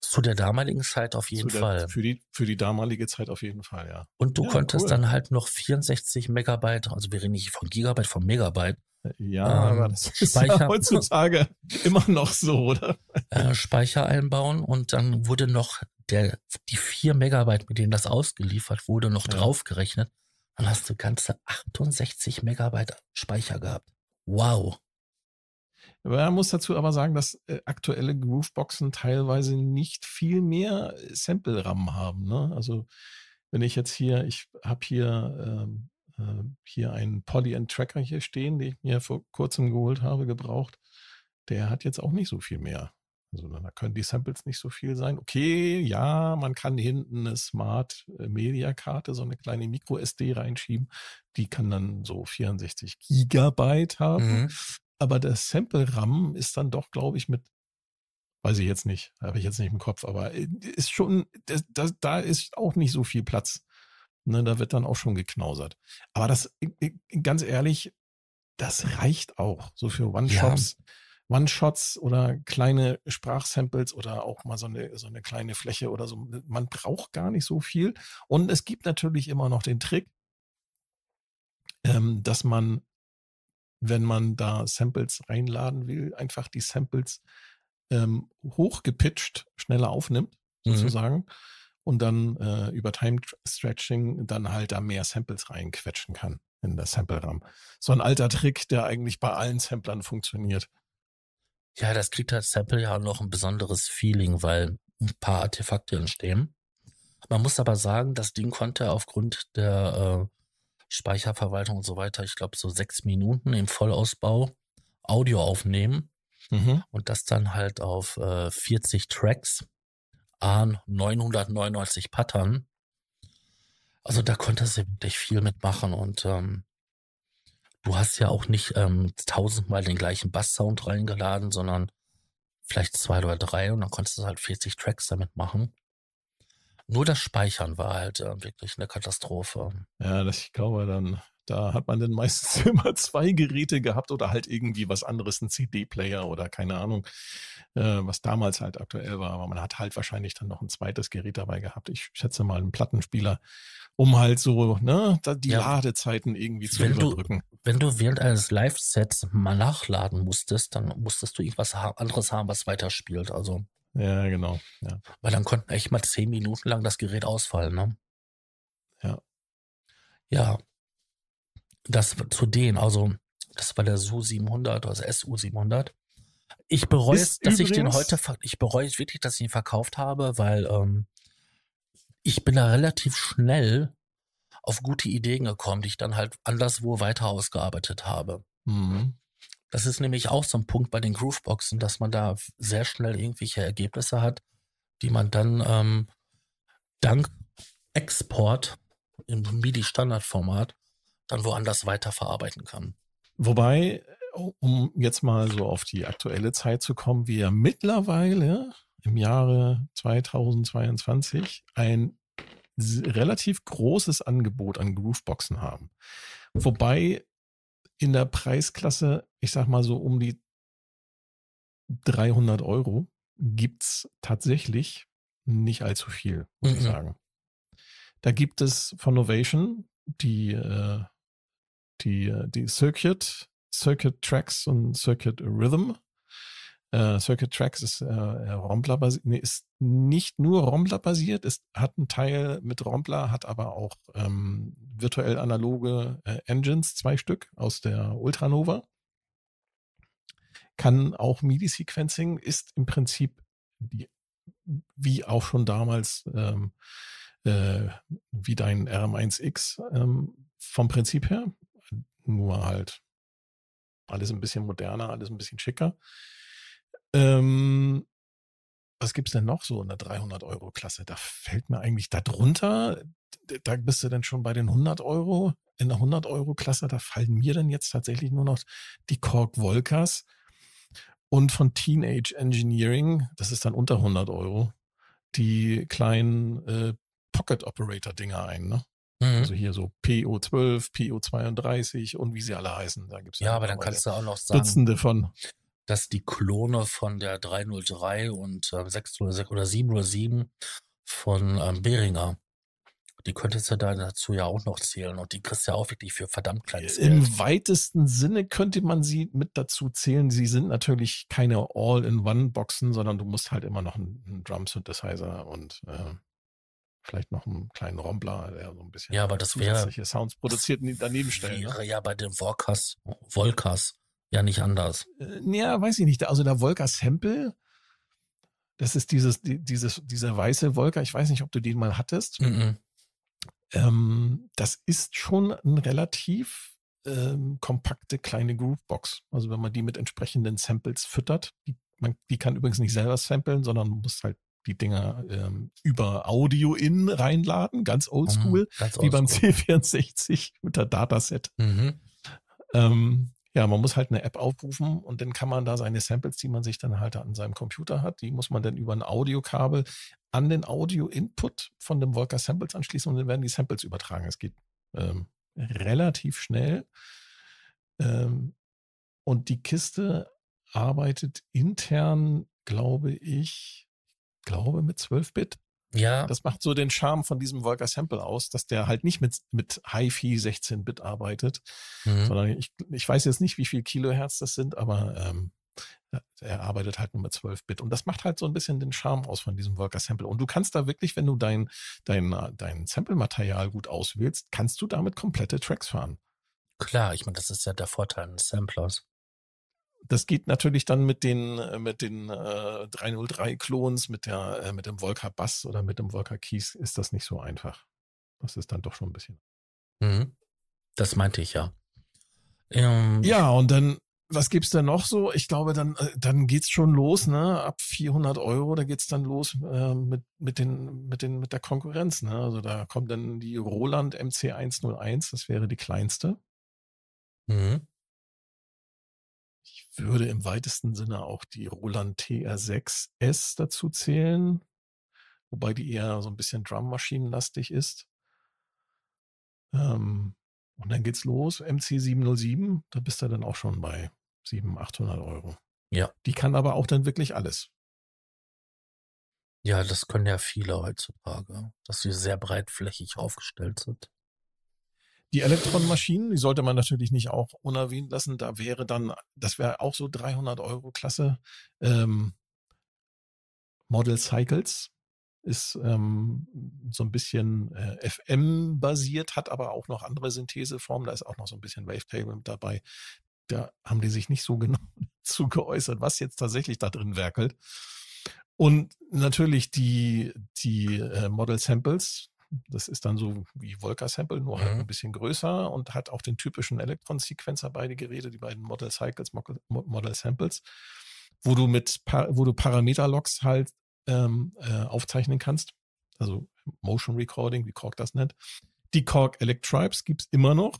Zu der damaligen Zeit auf jeden der, Fall. Für die, für die damalige Zeit auf jeden Fall, ja. Und du ja, konntest cool. dann halt noch 64 Megabyte, also wir reden nicht von Gigabyte, von Megabyte, ja, ähm, das ist Speicher- ja heutzutage immer noch so, oder? äh, Speicher einbauen und dann wurde noch der, die 4 Megabyte, mit denen das ausgeliefert wurde, noch Ja. draufgerechnet. Dann hast du ganze 68 Megabyte Speicher gehabt. Wow. Man muss dazu aber sagen, dass äh, aktuelle Grooveboxen teilweise nicht viel mehr Sample-RAM haben. Ne? Also wenn ich jetzt hier, ich habe hier äh, hier einen Poly-Tracker hier stehen, den ich mir vor kurzem geholt habe, gebraucht. Der hat jetzt auch nicht so viel mehr. Also da können die Samples nicht so viel sein. Okay, ja, man kann hinten eine Smart äh, Media Karte, so eine kleine Micro SD reinschieben. Die kann dann so 64 Gigabyte haben. Mhm. Aber der Sample-RAM ist dann doch, glaube ich, mit, weiß ich jetzt nicht, habe ich jetzt nicht im Kopf, aber äh, ist schon, das, das, da ist auch nicht so viel Platz. Ne, da wird dann auch schon geknausert. Aber das, ganz ehrlich, das reicht auch. So für One-Shots, One-Shots oder kleine Sprachsamples oder auch mal so eine, so eine kleine Fläche oder so. Man braucht gar nicht so viel. Und es gibt natürlich immer noch den Trick, ähm, dass man wenn man da Samples reinladen will, einfach die Samples ähm, hochgepitcht schneller aufnimmt, Mhm. sozusagen, und dann äh, über Time Stretching dann halt da mehr Samples reinquetschen kann in das Sample-RAM. So ein alter Trick, der eigentlich bei allen Samplern funktioniert. Ja, das kriegt halt Sample ja noch ein besonderes Feeling, weil ein paar Artefakte entstehen. Man muss aber sagen, das Ding konnte aufgrund der äh, Speicherverwaltung und so weiter, ich glaube so sechs Minuten im Vollausbau Audio aufnehmen Mhm. und das dann halt auf äh, 40 Tracks an 999 Pattern. Also da konntest du wirklich viel mitmachen und ähm, du hast ja auch nicht ähm, tausendmal den gleichen Basssound reingeladen, sondern vielleicht zwei oder drei und dann konntest du halt 40 Tracks damit machen. Nur das Speichern war halt äh, wirklich eine Katastrophe. Ja, das, ich glaube, dann, da hat man dann meistens immer zwei Geräte gehabt oder halt irgendwie was anderes, ein CD-Player oder keine Ahnung, äh, was damals halt aktuell war. Aber man hat halt wahrscheinlich dann noch ein zweites Gerät dabei gehabt. Ich schätze mal einen Plattenspieler, um halt so, ne, die Ja. Ladezeiten irgendwie zu Wenn du- überbrücken. Wenn du während eines Live-Sets mal nachladen musstest, dann musstest du irgendwas ha anderes haben, was weiterspielt. Also, Ja, genau. Ja. weil dann konnten echt mal zehn Minuten lang das Gerät ausfallen, ne? Ja. Ja. Das zu denen, also, das war der SU 700 oder das SU 700. Ich bereue es, dass ich den heute, ich bereue es wirklich, dass ich ihn verkauft habe, weil ähm, ich bin da relativ schnell auf gute Ideen gekommen, die ich dann halt anderswo weiter ausgearbeitet habe. Mhm. Das ist nämlich auch so ein Punkt bei den Grooveboxen, dass man da sehr schnell irgendwelche Ergebnisse hat, die man dann ähm, dank Export im MIDI-Standardformat dann woanders weiterverarbeiten kann. Wobei, um jetzt mal so auf die aktuelle Zeit zu kommen, wir mittlerweile im Jahre 2022 ein relativ großes Angebot an Grooveboxen haben. Wobei in der Preisklasse, ich sag mal so um die 300 Euro, gibt's tatsächlich nicht allzu viel, muss ich Mhm. sagen. Da gibt es von Novation die, äh, die, äh, die Circuit, Circuit Tracks und Circuit Rhythm. Äh, Circuit Tracks ist, äh, Rompler basiert, nee, ist nicht nur Rompler basiert, es hat einen Teil mit Rompler, hat aber auch ähm, virtuell analoge äh, Engines, zwei Stück aus der Ultranova. Kann auch MIDI-Sequencing, ist im Prinzip die, wie auch schon damals ähm, äh, wie dein RM1X ähm, vom Prinzip her. Nur halt alles ein bisschen moderner, alles ein bisschen schicker. Ähm, was gibt's denn noch so in der 300-Euro-Klasse? Da fällt mir eigentlich darunter, da bist du dann schon bei den 100 Euro. In der 100-Euro-Klasse, da fallen mir dann jetzt tatsächlich nur noch die Korg Volkas und von Teenage Engineering, das ist dann unter 100 Euro, die kleinen äh, Pocket-Operator-Dinger ein, ne? Mhm. Also hier so PO12, PO32 und wie sie alle heißen. Da gibt's ja, ja aber dann kannst du auch noch sagen, Dutzende von. Dass die Klone von der 303 und äh, 606 oder 707 von ähm, Behringer die könntest du da dazu ja auch noch zählen und die kriegst du ja auch wirklich für verdammt kleines Geld. Im weitesten Sinne könnte man sie mit dazu zählen. Sie sind natürlich keine All-in-One-Boxen, sondern du musst halt immer noch einen, einen Drum-Synthesizer und äh, vielleicht noch einen kleinen Rombler, der so ein bisschen ja, aber das wäre, Sounds produziert daneben stellen. Ne? Wäre ne? ja bei den Volkas, Volkas ja nicht anders. Äh, ja, weiß ich nicht. Also der Volker Sample, das ist dieses, dieses, dieser weiße Volker. Ich weiß nicht, ob du den mal hattest. Mm -mm. Ähm, das ist schon eine relativ ähm, kompakte kleine Groovebox. Also wenn man die mit entsprechenden Samples füttert, die, man, die kann übrigens nicht selber samplen, sondern muss halt die Dinger ähm, über Audio-In reinladen, ganz oldschool, mhm, ganz wie beim C64 mit der Dataset. Mhm. Ähm, ja, man muss halt eine App aufrufen und dann kann man da seine Samples, die man sich dann halt an seinem Computer hat, die muss man dann über ein Audiokabel an den Audio-Input von dem Volker Samples anschließen und dann werden die Samples übertragen. Es geht ähm, relativ schnell. Ähm, und die Kiste arbeitet intern, glaube ich, glaube mit 12-Bit. Ja. Das macht so den Charme von diesem Volker Sample aus, dass der halt nicht mit, mit HiFi 16-Bit arbeitet, mhm. sondern ich, ich weiß jetzt nicht, wie viel Kilohertz das sind, aber ähm, er arbeitet halt nur mit 12-Bit. Und das macht halt so ein bisschen den Charme aus von diesem Volker Sample. Und du kannst da wirklich, wenn du dein, dein, dein Sample-Material gut auswählst, kannst du damit komplette Tracks fahren. Klar, ich meine, das ist ja der Vorteil eines Samplers das geht natürlich dann mit den äh, mit den äh, 303 Klons, mit der äh, mit dem Volker Bass oder mit dem Volker Keys ist das nicht so einfach. Das ist dann doch schon ein bisschen. Mhm. Das meinte ich ja. Ähm, ja, und dann was gibt's denn noch so? Ich glaube, dann äh, dann geht's schon los, ne? Ab 400 Euro, da geht's dann los äh, mit mit den mit den mit der Konkurrenz, ne? Also da kommt dann die Roland MC101, das wäre die kleinste. Mhm würde im weitesten Sinne auch die Roland TR6S dazu zählen, wobei die eher so ein bisschen Drummaschinenlastig ist. Ähm, und dann geht's los, MC707, da bist du dann auch schon bei 700, 800 Euro. Ja. Die kann aber auch dann wirklich alles. Ja, das können ja viele heutzutage, dass sie sehr breitflächig aufgestellt sind. Die Elektronenmaschinen, die sollte man natürlich nicht auch unerwähnt lassen. Da wäre dann, das wäre auch so 300 Euro Klasse. Ähm, Model Cycles ist ähm, so ein bisschen äh, FM-basiert, hat aber auch noch andere Syntheseformen. Da ist auch noch so ein bisschen Wavetable mit dabei. Da haben die sich nicht so genau zu geäußert, was jetzt tatsächlich da drin werkelt. Und natürlich die, die äh, Model Samples, das ist dann so wie Volker Sample, nur halt mhm. ein bisschen größer und hat auch den typischen Elektron-Sequencer beide Geräte, die beiden Model Cycles, Model Samples, wo du mit, wo du Parameter-Logs halt ähm, äh, aufzeichnen kannst. Also Motion Recording, wie Korg das nennt. Die Korg Electribes gibt's immer noch.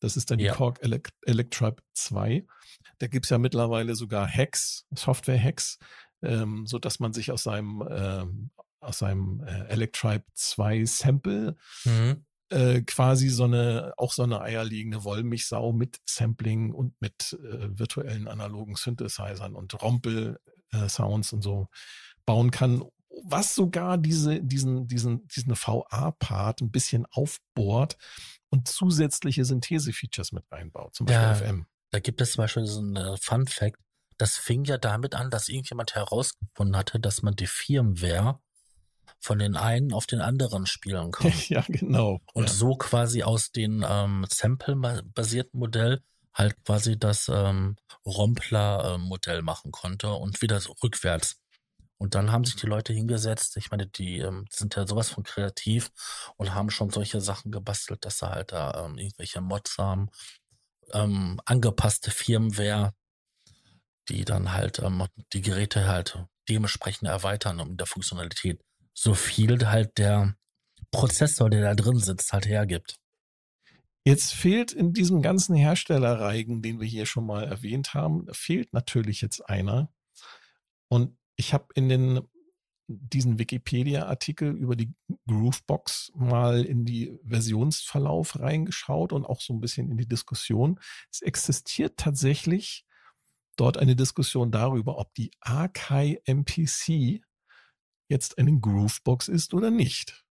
Das ist dann die ja. Korg Elect Electribe 2. Da gibt's ja mittlerweile sogar Hacks, Software-Hacks, ähm, so dass man sich aus seinem ähm, aus seinem äh, Electribe 2 Sample mhm. äh, quasi so eine, auch so eine eierlegende Wollmilchsau mit Sampling und mit äh, virtuellen analogen Synthesizern und Rompel-Sounds äh, und so bauen kann, was sogar diese, diesen, diesen, diesen VA-Part ein bisschen aufbohrt und zusätzliche Synthese-Features mit einbaut, zum Beispiel ja, FM. Da gibt es zum Beispiel so einen Fun Fact. Das fing ja damit an, dass irgendjemand herausgefunden hatte, dass man die Firmware von den einen auf den anderen spielen kann. ja, genau. Und ja. so quasi aus dem ähm, Sample-basierten Modell halt quasi das ähm, Rompler-Modell machen konnte und wieder so rückwärts. Und dann haben sich die Leute hingesetzt, ich meine, die ähm, sind ja sowas von kreativ und haben schon solche Sachen gebastelt, dass sie halt da ähm, irgendwelche Mods haben, ähm, angepasste Firmware, die dann halt ähm, die Geräte halt dementsprechend erweitern um der Funktionalität so viel halt der Prozessor, der da drin sitzt, halt hergibt. Jetzt fehlt in diesem ganzen Herstellerreigen, den wir hier schon mal erwähnt haben, fehlt natürlich jetzt einer. Und ich habe in den diesen Wikipedia-Artikel über die Groovebox mal in die Versionsverlauf reingeschaut und auch so ein bisschen in die Diskussion. Es existiert tatsächlich dort eine Diskussion darüber, ob die Akai MPC jetzt eine Groovebox ist oder nicht.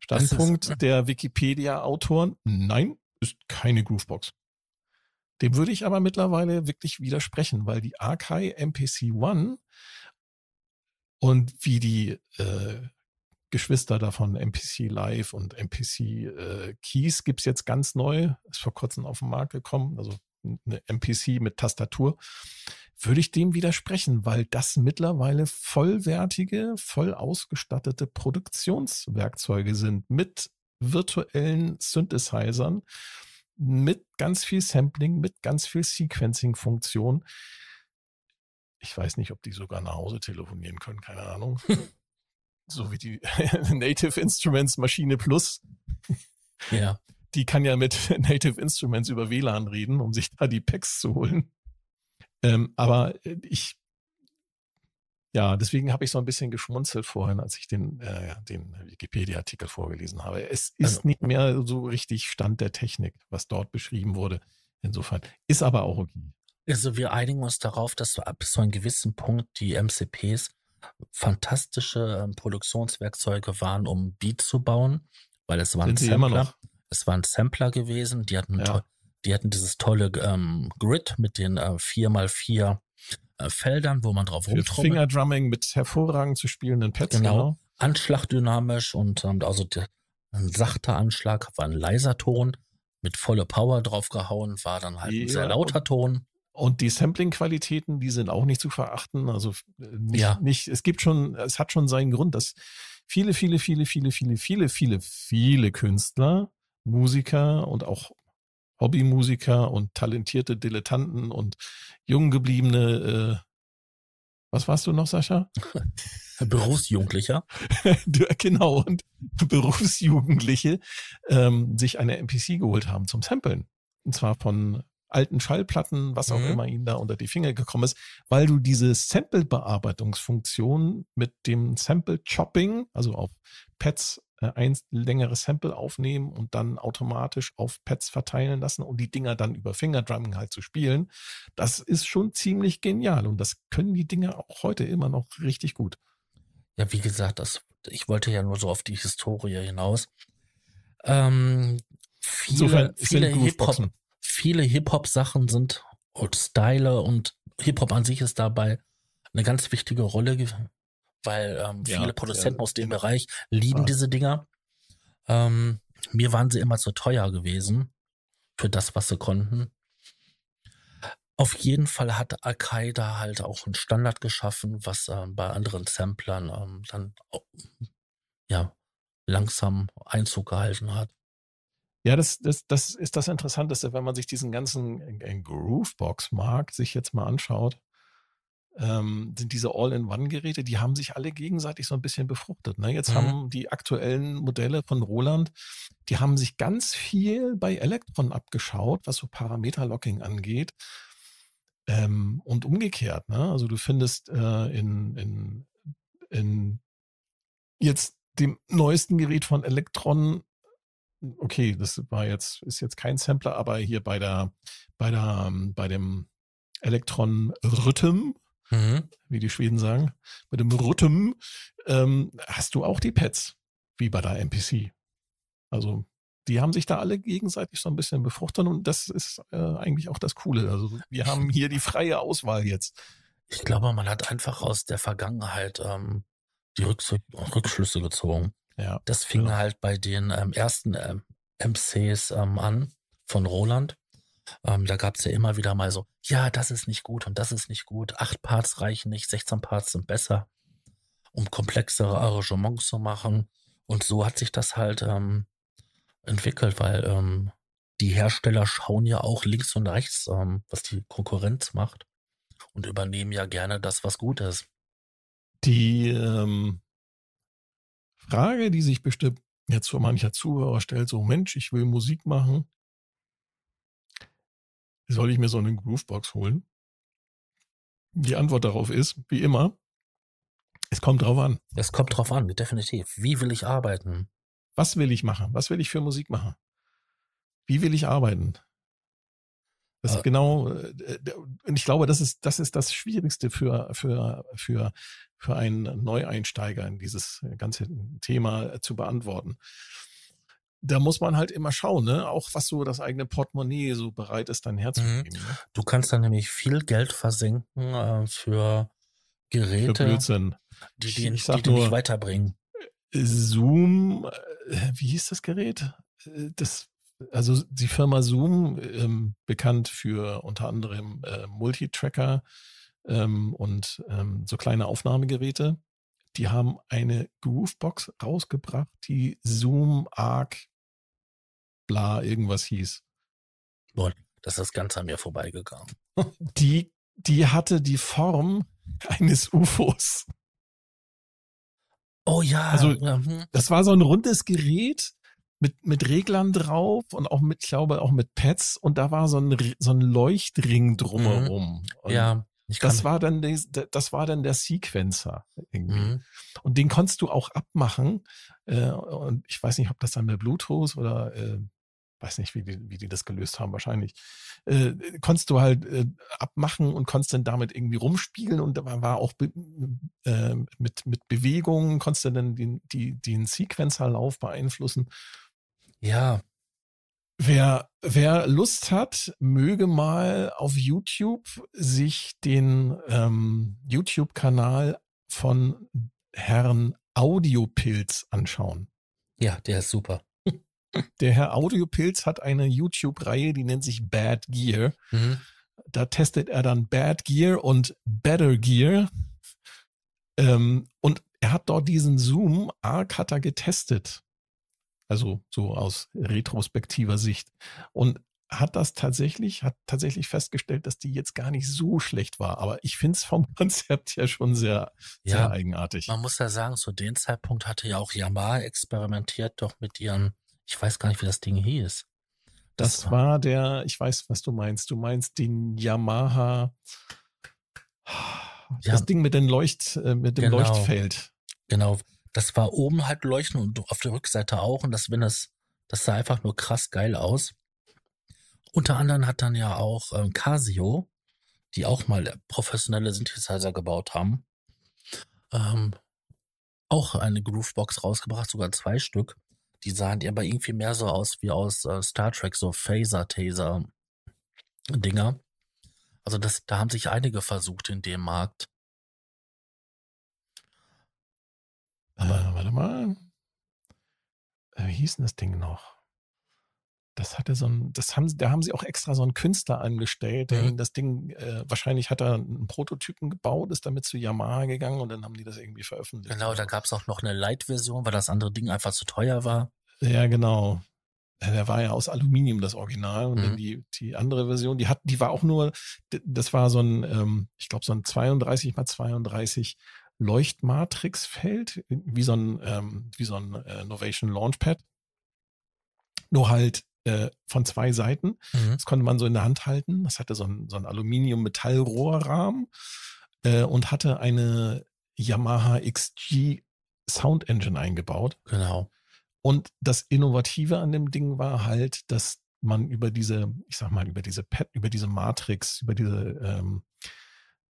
Standpunkt ist, der Wikipedia-Autoren, nein, ist keine Groovebox. Dem würde ich aber mittlerweile wirklich widersprechen, weil die Akai MPC One und wie die äh, Geschwister davon, MPC Live und MPC äh, Keys gibt es jetzt ganz neu, ist vor kurzem auf den Markt gekommen, also eine MPC mit Tastatur, würde ich dem widersprechen, weil das mittlerweile vollwertige, voll ausgestattete Produktionswerkzeuge sind mit virtuellen Synthesizern, mit ganz viel Sampling, mit ganz viel Sequencing-Funktion. Ich weiß nicht, ob die sogar nach Hause telefonieren können, keine Ahnung. so wie die Native Instruments Maschine Plus. Ja. Die kann ja mit Native Instruments über WLAN reden, um sich da die Packs zu holen. Ähm, aber äh, ich, ja, deswegen habe ich so ein bisschen geschmunzelt vorhin, als ich den, äh, den Wikipedia-Artikel vorgelesen habe. Es ist also, nicht mehr so richtig Stand der Technik, was dort beschrieben wurde. Insofern ist aber auch okay. Also wir einigen uns darauf, dass bis zu einem gewissen Punkt die MCPs fantastische ähm, Produktionswerkzeuge waren, um Beat zu bauen, weil es waren Sampler. Es waren Sampler gewesen, die hatten, ja. Die hatten dieses tolle ähm, Grid mit den äh, 4x4 äh, Feldern, wo man drauf rumtrommelt. Fingerdrumming mit hervorragend zu spielenden Pads. Genau. genau. Anschlagdynamisch und ähm, also der, ein sachter Anschlag war ein leiser Ton, mit voller Power draufgehauen, war dann halt ja, ein sehr lauter Ton. Und die Sampling-Qualitäten, die sind auch nicht zu verachten. Also äh, nicht, ja. nicht, es gibt schon, es hat schon seinen Grund, dass viele, viele, viele, viele, viele, viele, viele, viele Künstler, Musiker und auch Hobbymusiker und talentierte Dilettanten und jung gebliebene, äh, was warst du noch, Sascha? Berufsjugendlicher. genau, und Berufsjugendliche ähm, sich eine MPC geholt haben zum Samplen. Und zwar von alten Schallplatten, was auch mhm. immer ihnen da unter die Finger gekommen ist, weil du diese Sample-Bearbeitungsfunktion mit dem Sample-Chopping, also auf Pads ein längeres Sample aufnehmen und dann automatisch auf Pads verteilen lassen und die Dinger dann über Fingerdrumming halt zu spielen, das ist schon ziemlich genial und das können die Dinger auch heute immer noch richtig gut. Ja, wie gesagt, das, ich wollte ja nur so auf die Historie hinaus. Ähm, viele, viele Hip-Hop viele Hip-Hop-Sachen sind und Style und Hip-Hop an sich ist dabei eine ganz wichtige Rolle, weil ähm, viele ja, Produzenten ja, aus dem Bereich lieben ja. diese Dinger. Ähm, mir waren sie immer zu teuer gewesen für das, was sie konnten. Auf jeden Fall hat Al-Qaida halt auch einen Standard geschaffen, was äh, bei anderen Samplern ähm, dann ja langsam Einzug gehalten hat. Ja, das, das, das ist das Interessanteste, wenn man sich diesen ganzen Groovebox-Markt sich jetzt mal anschaut. Ähm, sind diese All-in-One-Geräte, die haben sich alle gegenseitig so ein bisschen befruchtet. Ne? Jetzt mhm. haben die aktuellen Modelle von Roland, die haben sich ganz viel bei Electron abgeschaut, was so Parameter-Locking angeht. Ähm, und umgekehrt, ne? Also du findest äh, in, in, in jetzt dem neuesten Gerät von Electron okay, das war jetzt, ist jetzt kein Sampler, aber hier bei der, bei der, bei dem Elektron Rhythm, mhm. wie die Schweden sagen, bei dem Rhythm, ähm, hast du auch die Pads, wie bei der MPC. Also, die haben sich da alle gegenseitig so ein bisschen befruchtet und das ist äh, eigentlich auch das Coole. Also, wir haben hier die freie Auswahl jetzt. Ich glaube, man hat einfach aus der Vergangenheit ähm, die Rückschlüsse gezogen. Ja, das fing genau. halt bei den ähm, ersten ähm, MCs ähm, an von Roland. Ähm, da gab es ja immer wieder mal so, ja, das ist nicht gut und das ist nicht gut. Acht Parts reichen nicht, 16 Parts sind besser, um komplexere Arrangements zu machen. Und so hat sich das halt ähm, entwickelt, weil ähm, die Hersteller schauen ja auch links und rechts, ähm, was die Konkurrenz macht und übernehmen ja gerne das, was gut ist. Die ähm, Frage, die sich bestimmt jetzt für mancher Zuhörer stellt, so Mensch, ich will Musik machen. Soll ich mir so eine Groovebox holen? Die Antwort darauf ist, wie immer, Es kommt drauf an. Es kommt drauf an, definitiv. Wie will ich arbeiten? Was will ich machen? Was will ich für Musik machen? Wie will ich arbeiten? Das ist äh, genau, äh, und ich glaube, das ist, das ist das Schwierigste für, für, für, für einen Neueinsteiger in dieses ganze Thema zu beantworten. Da muss man halt immer schauen, ne? auch was so das eigene Portemonnaie so bereit ist, dann herzugeben. Mhm. Ne? Du kannst dann nämlich viel Geld versenken äh, für Geräte, für Blödsinn. die, die, ich, die, die nur, dich weiterbringen. Zoom, äh, wie hieß das Gerät? Äh, das also die Firma Zoom, ähm, bekannt für unter anderem äh, Multitracker ähm, und ähm, so kleine Aufnahmegeräte, die haben eine Groovebox rausgebracht, die Zoom Arc bla irgendwas hieß. Boah, das ist ganz an mir vorbeigegangen. Die, die hatte die Form eines UFOs. Oh ja. Also. Hm. das war so ein rundes Gerät mit, mit Reglern drauf und auch mit, ich glaube, auch mit Pads und da war so ein, so ein Leuchtring drumherum. Mhm. Ja. das war dann das war dann der Sequencer irgendwie. Mhm. Und den konntest du auch abmachen. Äh, und ich weiß nicht, ob das dann mit Bluetooth oder äh, weiß nicht, wie die, wie die das gelöst haben, wahrscheinlich. Äh, konntest du halt äh, abmachen und konntest dann damit irgendwie rumspiegeln und da war auch äh, mit, mit Bewegungen, konntest du dann den, die, den Sequencerlauf beeinflussen. Ja. Wer, wer Lust hat, möge mal auf YouTube sich den ähm, YouTube-Kanal von Herrn Audiopilz anschauen. Ja, der ist super. Der Herr Audiopilz hat eine YouTube-Reihe, die nennt sich Bad Gear. Mhm. Da testet er dann Bad Gear und Better Gear. Ähm, und er hat dort diesen Zoom Arc hat er getestet. Also so aus retrospektiver Sicht. Und hat das tatsächlich, hat tatsächlich festgestellt, dass die jetzt gar nicht so schlecht war. Aber ich finde es vom Konzept ja schon sehr, ja, sehr eigenartig. Man muss ja sagen, zu dem Zeitpunkt hatte ja auch Yamaha experimentiert doch mit ihren, ich weiß gar nicht, wie das Ding hieß. Das, das war der, ich weiß, was du meinst. Du meinst den Yamaha, das ja, Ding mit dem Leucht, äh, mit dem genau, Leuchtfeld. Genau, das war oben halt leuchten und auf der Rückseite auch. Und das, wenn das, das sah einfach nur krass geil aus. Unter anderem hat dann ja auch ähm, Casio, die auch mal professionelle Synthesizer gebaut haben, ähm, auch eine Groovebox rausgebracht, sogar zwei Stück. Die sahen die aber irgendwie mehr so aus wie aus äh, Star Trek, so Phaser-Taser-Dinger. Also das, da haben sich einige versucht in dem Markt. Aber äh, warte mal. Äh, wie hieß denn das Ding noch? Das hatte so ein, das haben, da haben sie auch extra so einen Künstler angestellt, der mhm. das Ding, äh, wahrscheinlich hat er einen Prototypen gebaut, ist damit zu Yamaha gegangen und dann haben die das irgendwie veröffentlicht. Genau, da gab es auch noch eine Light-Version, weil das andere Ding einfach zu teuer war. Ja, genau. Der war ja aus Aluminium, das Original. Und mhm. dann die, die andere Version, die hat, die war auch nur, das war so ein, ähm, ich glaube, so ein 32 mal 32 Leuchtmatrixfeld, wie so ein, ähm, wie so ein äh, Novation Launchpad. Nur halt äh, von zwei Seiten. Mhm. Das konnte man so in der Hand halten. Das hatte so ein, so ein Aluminium-Metallrohrrahmen äh, und hatte eine Yamaha XG Sound Engine eingebaut. Genau. Und das Innovative an dem Ding war halt, dass man über diese, ich sag mal, über diese Pad, über diese Matrix, über diese ähm,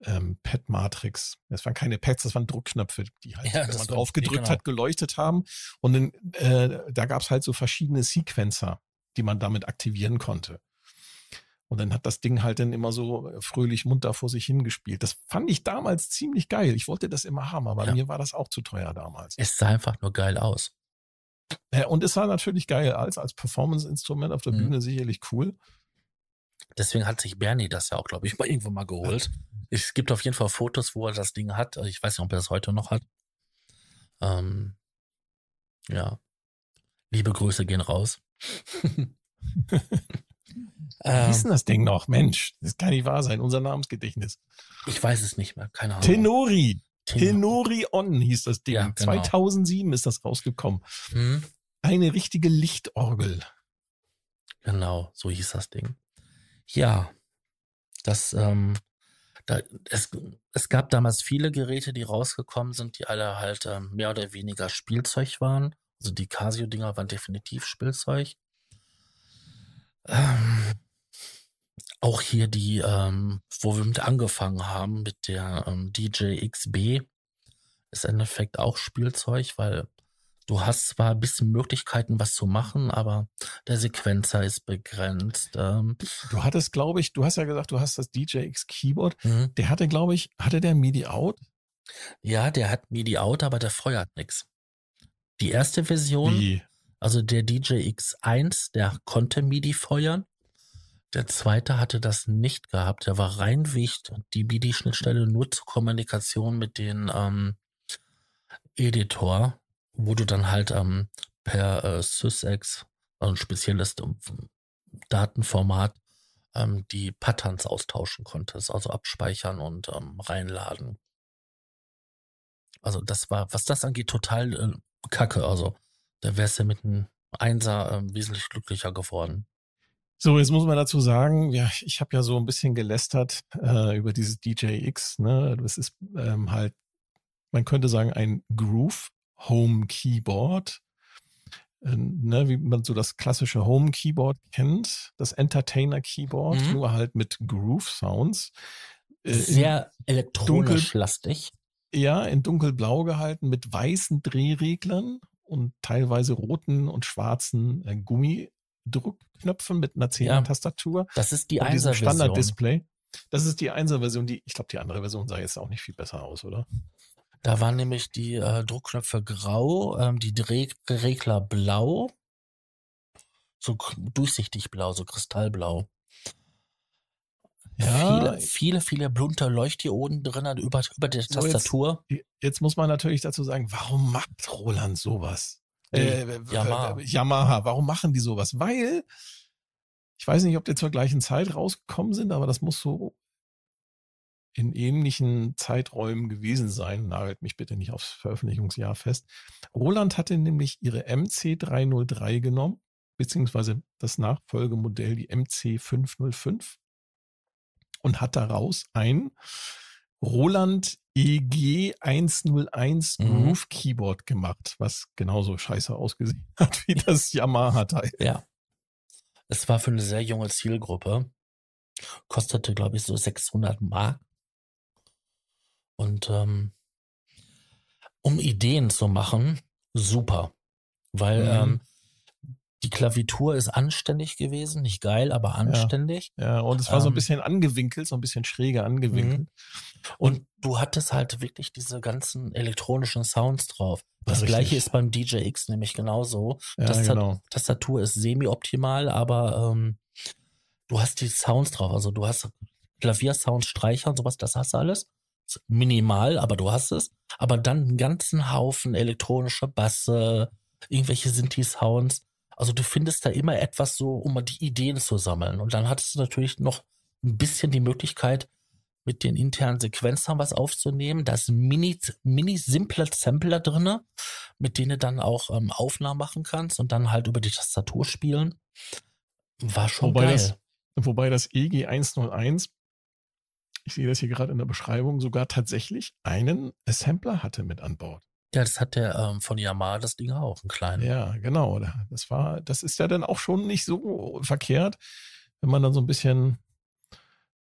ähm, Pad-Matrix. Das waren keine Pads, das waren Druckknöpfe, die halt, ja, wenn man drauf gedrückt genau. hat, geleuchtet haben. Und in, äh, da gab es halt so verschiedene Sequencer, die man damit aktivieren konnte. Und dann hat das Ding halt dann immer so äh, fröhlich munter vor sich hingespielt. Das fand ich damals ziemlich geil. Ich wollte das immer haben, aber ja. mir war das auch zu teuer damals. Es sah einfach nur geil aus. Ja, und es sah natürlich geil als, als Performance-Instrument auf der mhm. Bühne sicherlich cool. Deswegen hat sich Bernie das ja auch, glaube ich, mal irgendwo mal geholt. Es gibt auf jeden Fall Fotos, wo er das Ding hat. Ich weiß nicht, ob er das heute noch hat. Ähm, ja. Liebe Grüße gehen raus. Wie hieß denn das Ding noch? Mensch, das kann nicht wahr sein. Unser Namensgedächtnis. Ich weiß es nicht mehr. Keine Ahnung. Tenori. Tenori On hieß das Ding. Ja, genau. 2007 ist das rausgekommen. Hm? Eine richtige Lichtorgel. Genau, so hieß das Ding. Ja, das ähm, Da, es, es gab damals viele Geräte, die rausgekommen sind, die alle halt ähm, mehr oder weniger Spielzeug waren. Also die Casio-Dinger waren definitiv Spielzeug. Ähm, auch hier die, ähm, wo wir mit angefangen haben, mit der ähm, DJ XB, ist im Endeffekt auch Spielzeug, weil du hast zwar ein bisschen Möglichkeiten, was zu machen, aber der Sequenzer ist begrenzt. Ähm, du hattest, glaube ich, du hast ja gesagt, du hast das DJX Keyboard. Mhm. Der hatte, glaube ich, hatte der MIDI out? Ja, der hat MIDI out, aber der feuert nichts. Die erste Version, Wie? also der DJX 1, der konnte MIDI feuern. Der zweite hatte das nicht gehabt. Der war reinweg die MIDI-Schnittstelle nur zur Kommunikation mit den ähm, Editor, wo du dann halt ähm, per äh, SysEx, also ein spezielles ähm, Datenformat, ähm, die Patterns austauschen konntest, also abspeichern und ähm, reinladen. Also das war, was das angeht, total äh, kacke. Also da wärst du mit einem Einser äh, wesentlich glücklicher geworden. So, jetzt muss man dazu sagen, ja, ich habe ja so ein bisschen gelästert äh, über dieses DJX. Ne? Das ist ähm, halt, man könnte sagen, ein Groove Home Keyboard. Äh, ne, wie man so das klassische Home Keyboard kennt, das Entertainer Keyboard, mhm. nur halt mit Groove Sounds. Äh, Sehr elektronisch lastig. Ja, in dunkelblau gehalten mit weißen Drehreglern und teilweise roten und schwarzen äh, Gummi Druckknöpfen mit einer 10er Tastatur. Ja, das ist die 1er Standard-Display. Das ist die 1er Version, die, ich glaube, die andere Version sah jetzt auch nicht viel besser aus, oder? Da waren nämlich die äh, Druckknöpfe grau, ähm, die Drehregler blau, so durchsichtig blau, so kristallblau. Ja. Viele, viele, viele bunte Leuchtdioden drin über, über der Tastatur. So jetzt, jetzt, muss man natürlich dazu sagen, warum macht Roland sowas? Äh, Yamaha. Yamaha. Warum machen die sowas? Weil, ich weiß nicht, ob die zur gleichen Zeit rausgekommen sind, aber das muss so in ähnlichen Zeiträumen gewesen sein. Nagelt mich bitte nicht aufs Veröffentlichungsjahr fest. Roland hatte nämlich ihre MC303 genommen, beziehungsweise das Nachfolgemodell, die MC505, und hat daraus ein Roland EG 101 mhm. Groove Keyboard gemacht, was genauso scheiße ausgesehen hat wie das Yamaha-Teil. Ja. Es war für eine sehr junge Zielgruppe. Kostete, glaube ich, so 600 Mark. Und ähm, um Ideen zu machen, super. Weil mhm. ähm, die Klavitur ist anständig gewesen, nicht geil, aber anständig. Ja, ja und es war ähm, so ein ähm, bisschen angewinkelt, so ein bisschen schräger angewinkelt. Mhm. Und du hattest halt wirklich diese ganzen elektronischen Sounds drauf. Das, das gleiche ist beim DJX nämlich genauso. Ja, Tastat genau. Tastatur ist semi-optimal, aber ähm, du hast die Sounds drauf. Also du hast Klaviersounds, Streicher und sowas, das hast du alles. Minimal, aber du hast es. Aber dann einen ganzen Haufen elektronische Basse, irgendwelche Sinti-Sounds also du findest da immer etwas so, um die Ideen zu sammeln. Und dann hattest du natürlich noch ein bisschen die Möglichkeit, mit den internen Sequenzern was aufzunehmen. Da ist ein mini, mini simpler Sampler drinne, mit denen du dann auch ähm, Aufnahmen machen kannst und dann halt über die Tastatur spielen. War schon wobei geil. Das, wobei das EG 101, ich sehe das hier gerade in der Beschreibung, sogar tatsächlich einen Sampler hatte mit an Bord. Ja, das hat der ähm, von Yamaha das Ding auch, ein kleiner. Ja, genau. Das war, das ist ja dann auch schon nicht so verkehrt, wenn man dann so ein bisschen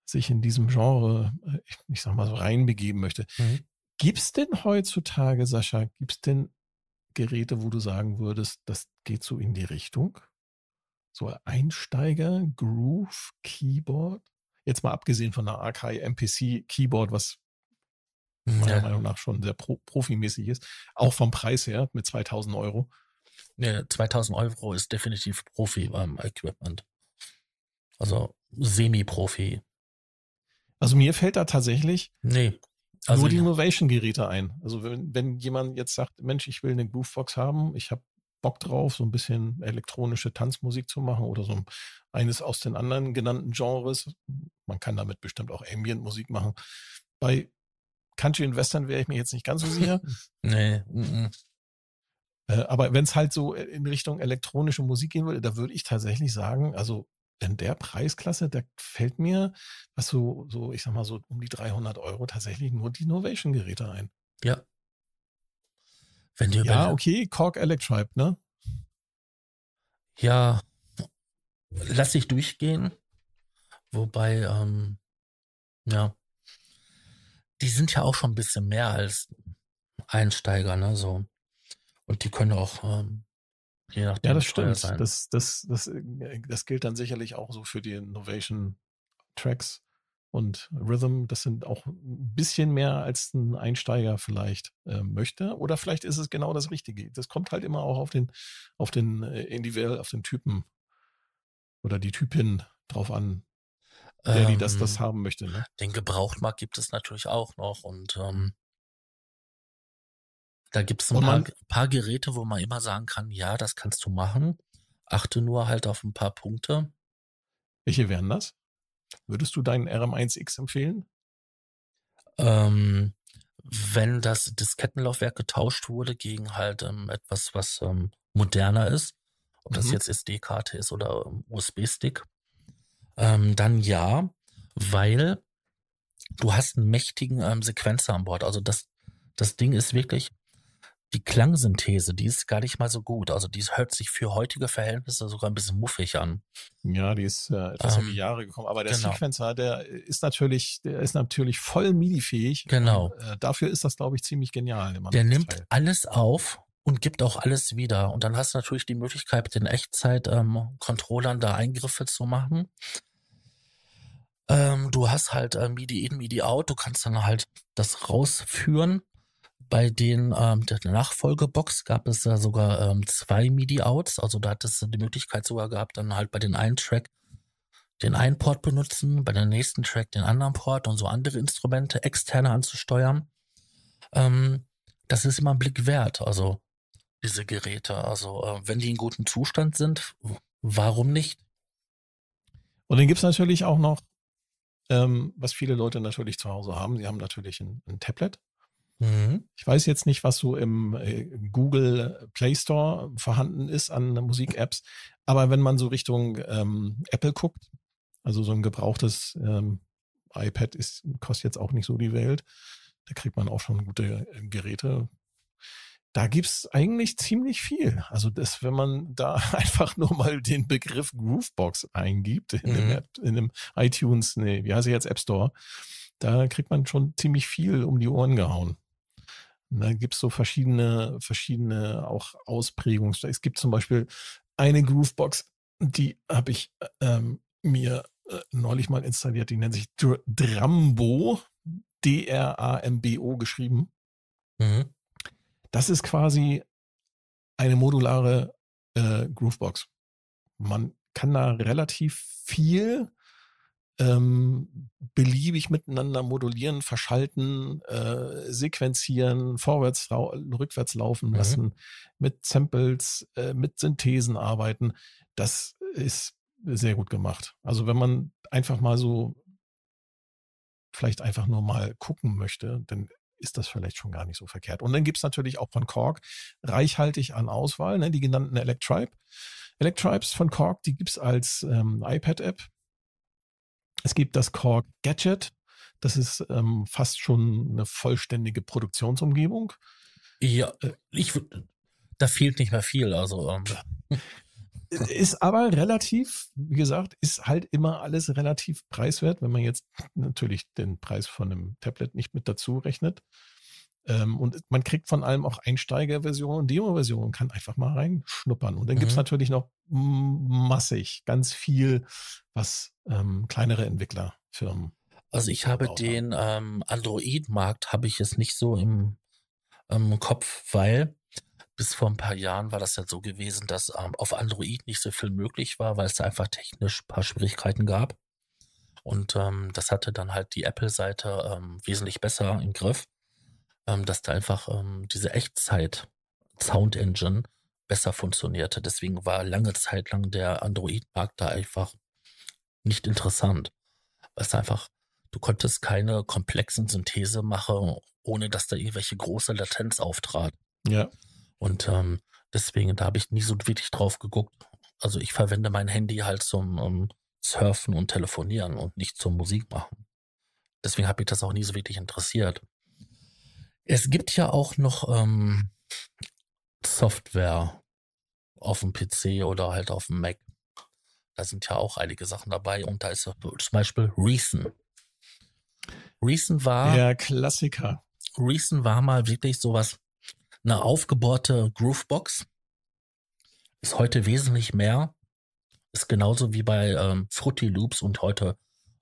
sich in diesem Genre, äh, ich, ich sag mal so reinbegeben möchte. Mhm. Gibt es denn heutzutage, Sascha, gibt es denn Geräte, wo du sagen würdest, das geht so in die Richtung? So Einsteiger, Groove, Keyboard? Jetzt mal abgesehen von der Akai MPC Keyboard, was meiner ja. Meinung nach schon sehr pro, profimäßig ist. Auch vom Preis her mit 2000 Euro. Ja, 2000 Euro ist definitiv Profi-Equipment. also Semi-Profi. Also mir fällt da tatsächlich nee, also nur die Innovation-Geräte ein. Also wenn, wenn jemand jetzt sagt, Mensch, ich will eine Groovebox haben, ich habe Bock drauf, so ein bisschen elektronische Tanzmusik zu machen oder so eines aus den anderen genannten Genres. Man kann damit bestimmt auch Ambient-Musik machen. Bei Country und Western wäre ich mir jetzt nicht ganz so sicher. nee. Mm äh, aber wenn es halt so in Richtung elektronische Musik gehen würde, da würde ich tatsächlich sagen, also in der Preisklasse, da fällt mir, was so, so, ich sag mal so um die 300 Euro tatsächlich nur die Novation-Geräte ein. Ja. Wenn du ja, okay, Korg Electribe, ne? Ja, lass ich durchgehen. Wobei, ähm, ja, die sind ja auch schon ein bisschen mehr als Einsteiger, ne? So. Und die können auch ähm, je nachdem. Ja, das stimmt. Sein. Das, das, das, das gilt dann sicherlich auch so für die Innovation Tracks und Rhythm. Das sind auch ein bisschen mehr als ein Einsteiger vielleicht äh, möchte. Oder vielleicht ist es genau das Richtige. Das kommt halt immer auch auf den, auf den äh, individuell, auf den Typen oder die Typin drauf an, der die das, das ähm, haben möchte. Ne? Den Gebrauchtmarkt gibt es natürlich auch noch und ähm, da gibt es ein paar, paar, Geräte, wo man immer sagen kann, ja, das kannst du machen. Achte nur halt auf ein paar Punkte. Welche wären das? Würdest du deinen RM1X empfehlen? Ähm, wenn das Diskettenlaufwerk getauscht wurde gegen halt ähm, etwas, was ähm, moderner ist, ob das mhm. jetzt SD-Karte ist oder ähm, USB-Stick, ähm, dann ja, weil du hast einen mächtigen ähm, Sequenzer an Bord. Also das, das Ding ist wirklich, die Klangsynthese, die ist gar nicht mal so gut. Also die hört sich für heutige Verhältnisse sogar ein bisschen muffig an. Ja, die ist äh, etwas ähm, in die Jahre gekommen. Aber der genau. Sequencer, der ist natürlich, der ist natürlich voll MIDI-fähig. Genau. Und, äh, dafür ist das, glaube ich, ziemlich genial. Der nimmt Teil. alles auf und gibt auch alles wieder. Und dann hast du natürlich die Möglichkeit, mit den Echtzeit-Controllern ähm, da Eingriffe zu machen. Ähm, du hast halt äh, MIDI in, MIDI out. Du kannst dann halt das rausführen bei den ähm, der Nachfolgebox gab es ja sogar ähm, zwei MIDI-Outs, also da hat es die Möglichkeit sogar gehabt, dann halt bei den einen Track den einen Port benutzen, bei der nächsten Track den anderen Port und so andere Instrumente externe anzusteuern. Ähm, das ist immer ein Blick wert, also diese Geräte. Also äh, wenn die in gutem Zustand sind, warum nicht? Und dann gibt's natürlich auch noch, ähm, was viele Leute natürlich zu Hause haben. Sie haben natürlich ein, ein Tablet Mhm. Ich weiß jetzt nicht, was so im äh, Google Play Store vorhanden ist an Musik-Apps, aber wenn man so Richtung ähm, Apple guckt, also so ein gebrauchtes ähm, iPad ist, kostet jetzt auch nicht so die Welt, da kriegt man auch schon gute äh, Geräte. Da gibt's eigentlich ziemlich viel. Also das, wenn man da einfach nur mal den Begriff Groovebox eingibt in, mhm. dem, App, in dem iTunes, nee, wie heißt er jetzt, App Store, da kriegt man schon ziemlich viel um die Ohren gehauen. Da gibt es so verschiedene, verschiedene auch Ausprägungen. Es gibt zum Beispiel eine Groovebox, die habe ich ähm, mir äh, neulich mal installiert, die nennt sich Dr Drambo, D-R-A-M-B-O geschrieben. Mhm. Das ist quasi eine modulare äh, Groovebox. Man kann da relativ viel ähm, beliebig miteinander modulieren, verschalten, äh, sequenzieren, vorwärts, rückwärts laufen mhm. lassen, mit Samples, äh, mit Synthesen arbeiten. Das ist sehr gut gemacht. Also wenn man einfach mal so vielleicht einfach nur mal gucken möchte, dann ist das vielleicht schon gar nicht so verkehrt. Und dann gibt's natürlich auch von Korg reichhaltig an Auswahl, ne, die genannten Electribe. Electribes von Korg, die gibt's als ähm, iPad-App es gibt das Korg Gadget. Das ist ähm, fast schon eine vollständige Produktionsumgebung. Ja, äh, ich, da fehlt nicht mehr viel. Also ähm. ist aber relativ, wie gesagt, ist halt immer alles relativ preiswert, wenn man jetzt natürlich den Preis von einem Tablet nicht mit dazu rechnet. Ähm, und man kriegt von allem auch Einsteigerversionen und Demo-Versionen, kann einfach mal reinschnuppern. Und dann mhm. gibt es natürlich noch massig, ganz viel, was ähm, kleinere Entwicklerfirmen. Also ich habe den ähm, Android-Markt habe ich jetzt nicht so im, im Kopf, weil bis vor ein paar Jahren war das ja so gewesen, dass ähm, auf Android nicht so viel möglich war, weil es da einfach technisch ein paar Schwierigkeiten gab. Und ähm, das hatte dann halt die Apple-Seite ähm, wesentlich besser im Griff ähm, dass da einfach ähm, diese Echtzeit-Sound Engine besser funktionierte. Deswegen war lange Zeit lang der Android-Markt da einfach nicht interessant. Weil es einfach, du konntest keine komplexen Synthese machen, ohne dass da irgendwelche große Latenz auftrat. Ja. Und ähm, deswegen, da habe ich nie so wirklich drauf geguckt. Also ich verwende mein Handy halt zum um, surfen und telefonieren und nicht zur Musik machen. Deswegen habe ich das auch nie so wirklich interessiert. Es gibt ja auch noch ähm, Software auf dem PC oder halt auf dem Mac. Da sind ja auch einige Sachen dabei und da ist zum Beispiel Reason. Reason war. Der Klassiker. Reason war mal wirklich sowas, eine aufgebohrte Groovebox. Ist heute wesentlich mehr. Ist genauso wie bei ähm, Fruity Loops und heute,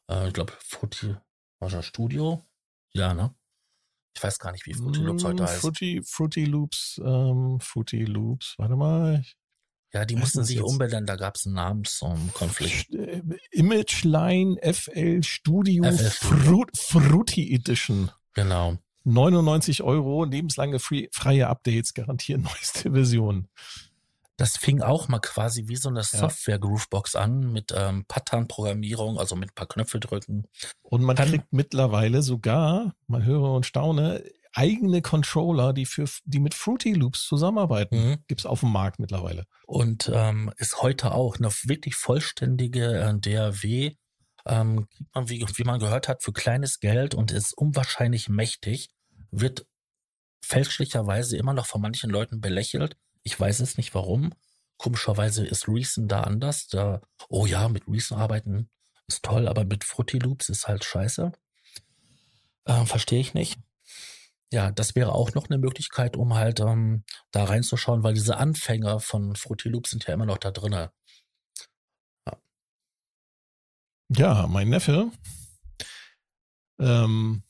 äh, ich glaube, Fruity, war das Studio? Ja, ne? Ich weiß gar nicht, wie Fruity Loops heute mm, heißt. Fruity, Fruity Loops, ähm, Fruity Loops, warte mal. Ja, die mussten sich umbenennen, da gab es einen Namenskonflikt. Äh, Imageline FL Studio, FL Studio. Fruity Edition. Genau. 99 Euro, lebenslange free, freie Updates, garantieren neueste Version. Das fing auch mal quasi wie so eine Software-Groovebox an mit ähm, Pattern-Programmierung, also mit ein paar Knöpfe drücken. Und man Kann, kriegt mittlerweile sogar, man höre und staune, eigene Controller, die für die mit Fruity Loops zusammenarbeiten. Mhm. Gibt es auf dem Markt mittlerweile. Und ähm, ist heute auch eine wirklich vollständige äh, DAW. Ähm, kriegt man, wie, wie man gehört hat, für kleines Geld und ist unwahrscheinlich mächtig. Wird fälschlicherweise immer noch von manchen Leuten belächelt. Ich weiß es nicht warum. Komischerweise ist Reason da anders. Da, oh ja, mit Reason arbeiten ist toll, aber mit Fruity Loops ist halt scheiße. Äh, Verstehe ich nicht. Ja, das wäre auch noch eine Möglichkeit, um halt ähm, da reinzuschauen, weil diese Anfänger von Fruity Loops sind ja immer noch da drinne. Ja. mein Neffe ähm,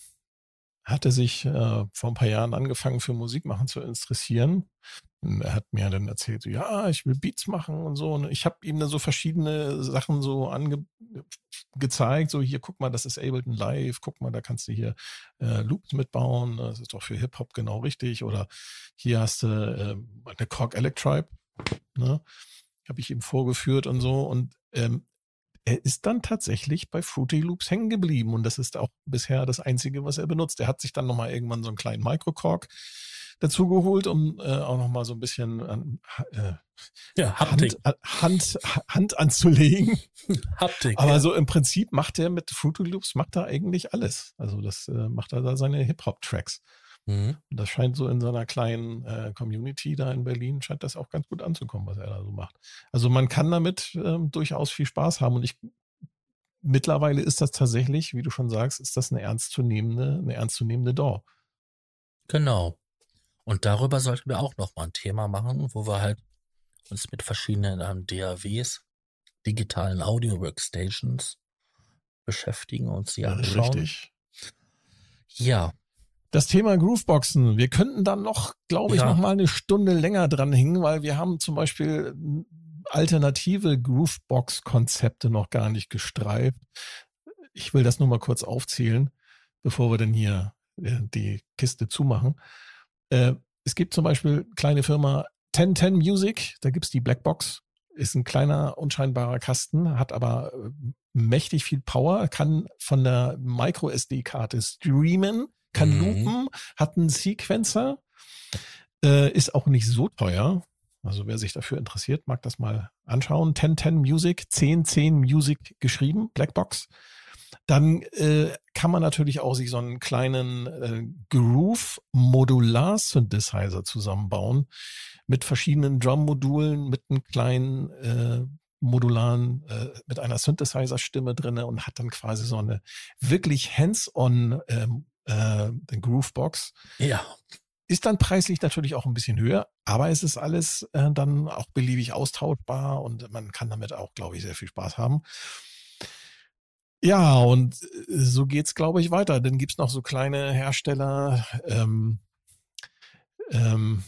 hatte sich äh, vor ein paar Jahren angefangen für Musik machen zu interessieren und er hat mir dann erzählt, so, ja, ich will Beats machen und so. Und ich habe ihm dann so verschiedene Sachen so angezeigt. So, hier, guck mal, das ist Ableton Live. Guck mal, da kannst du hier äh, Loops mitbauen. Das ist doch für Hip-Hop genau richtig. Oder hier hast du äh, eine Korg Electribe. Ne? Habe ich ihm vorgeführt und so. Und ähm, er ist dann tatsächlich bei Fruity Loops hängen geblieben. Und das ist auch bisher das Einzige, was er benutzt. Er hat sich dann nochmal irgendwann so einen kleinen Microcorg dazu geholt, um äh, auch noch mal so ein bisschen äh, ja, Hand, Hand, Hand anzulegen. Haptik. Aber ja. so im Prinzip macht er mit Fruity Loops macht er eigentlich alles. Also das äh, macht er da seine Hip-Hop-Tracks. Mhm. Das scheint so in seiner kleinen äh, Community da in Berlin, scheint das auch ganz gut anzukommen, was er da so macht. Also man kann damit ähm, durchaus viel Spaß haben. Und ich mittlerweile ist das tatsächlich, wie du schon sagst, ist das eine ernstzunehmende, eine ernstzunehmende DAW. Genau. Und darüber sollten wir auch noch mal ein Thema machen, wo wir halt uns mit verschiedenen ähm, DAWs, digitalen Audio Workstations beschäftigen und sie anschauen. Richtig. Ja. Das Thema Grooveboxen. Wir könnten dann noch, glaube ich, ja. noch mal eine Stunde länger dran hängen, weil wir haben zum Beispiel alternative Groovebox-Konzepte noch gar nicht gestreift. Ich will das nur mal kurz aufzählen, bevor wir denn hier äh, die Kiste zumachen. Äh, es gibt zum Beispiel kleine Firma 1010 Music, da gibt es die Blackbox, ist ein kleiner, unscheinbarer Kasten, hat aber äh, mächtig viel Power, kann von der Micro-SD-Karte streamen, kann mhm. loopen, hat einen Sequencer, äh, ist auch nicht so teuer. Also wer sich dafür interessiert, mag das mal anschauen. 1010 Music, 1010 Music geschrieben, Blackbox. Dann äh, kann man natürlich auch sich so einen kleinen äh, Groove-Modular-Synthesizer zusammenbauen mit verschiedenen Drum-Modulen, mit einem kleinen äh, modularen, äh, mit einer Synthesizer-Stimme drinne und hat dann quasi so eine wirklich hands-on ähm, äh, Groovebox. Ja. Ist dann preislich natürlich auch ein bisschen höher, aber es ist alles äh, dann auch beliebig austauschbar und man kann damit auch, glaube ich, sehr viel Spaß haben. Ja, und äh, so geht's, glaube ich, weiter. Dann gibt's noch so kleine Hersteller, ähm, ähm,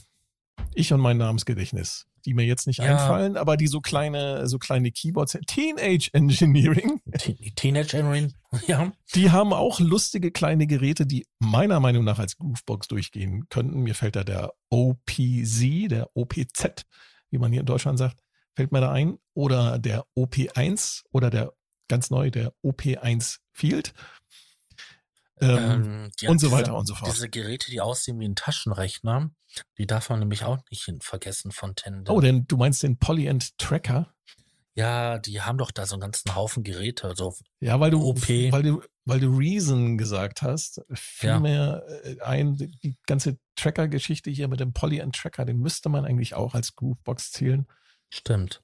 ich und mein Namensgedächtnis, die mir jetzt nicht ja. einfallen, aber die so kleine, so kleine Keyboards, Teenage Engineering. Teenage Engineering, ja. Die haben auch lustige kleine Geräte, die meiner Meinung nach als Groovebox durchgehen könnten. Mir fällt da der OPZ, der OPZ, wie man hier in Deutschland sagt, fällt mir da ein. Oder der OP1 oder der ganz neu, der OP1 Field. Ähm, ähm, und so weiter und so fort. Diese Geräte, die aussehen wie ein Taschenrechner, die darf man nämlich auch nicht vergessen von Tende. Oh, denn du meinst den Polyend Tracker? Ja, die haben doch da so einen ganzen Haufen Geräte. So Ja, weil du, OP. weil du, weil du Reason gesagt hast, fiel Ja. mir äh, ein, die ganze Tracker-Geschichte hier mit dem Poly and Tracker, den müsste man eigentlich auch als Groovebox zählen. Stimmt.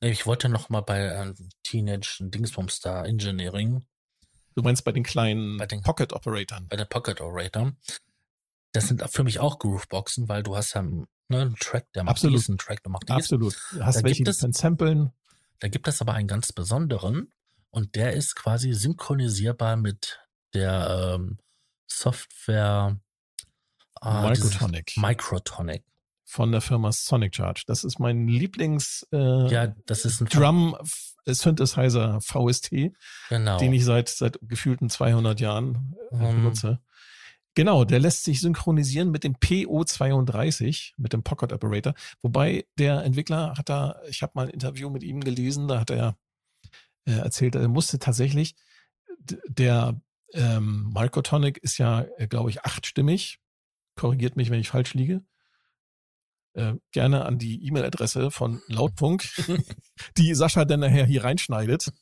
Ich wollte noch mal bei ähm, Teenage Dingsbums da Engineering, Du meinst bei den kleinen Bei den- Pocket-Operatoren. bei der Pocket Orator. Das sind für mich auch Grooveboxen, weil du hast ja ne, einen Track, der macht Absolut. dies, einen Track, der macht dies. Absolut. Du hast Da welche, gibt die es- können samplen. Da gibt es aber einen ganz besonderen und der ist quasi synchronisierbar mit der ähm, Software dieses- Microtonic Microtonic. von der Firma Sonic Charge. Das ist mein Lieblings äh, Ja, das ist ein Drum äh, Synthesizer VST, genau. den ich seit seit gefühlten 200 Jahren äh, Ähm. benutze. Genau, der lässt sich synchronisieren mit dem PO32, mit dem Pocket Operator. Wobei der Entwickler hat da, ich habe mal ein Interview mit ihm gelesen, da hat er äh, erzählt, er musste tatsächlich, der ähm, Microtonic ist ja, äh, glaube ich, achtstimmig. Korrigiert mich, wenn ich falsch liege. Äh, gerne an die E-Mail-Adresse von Lautfunk, die Sascha dann nachher hier reinschneidet.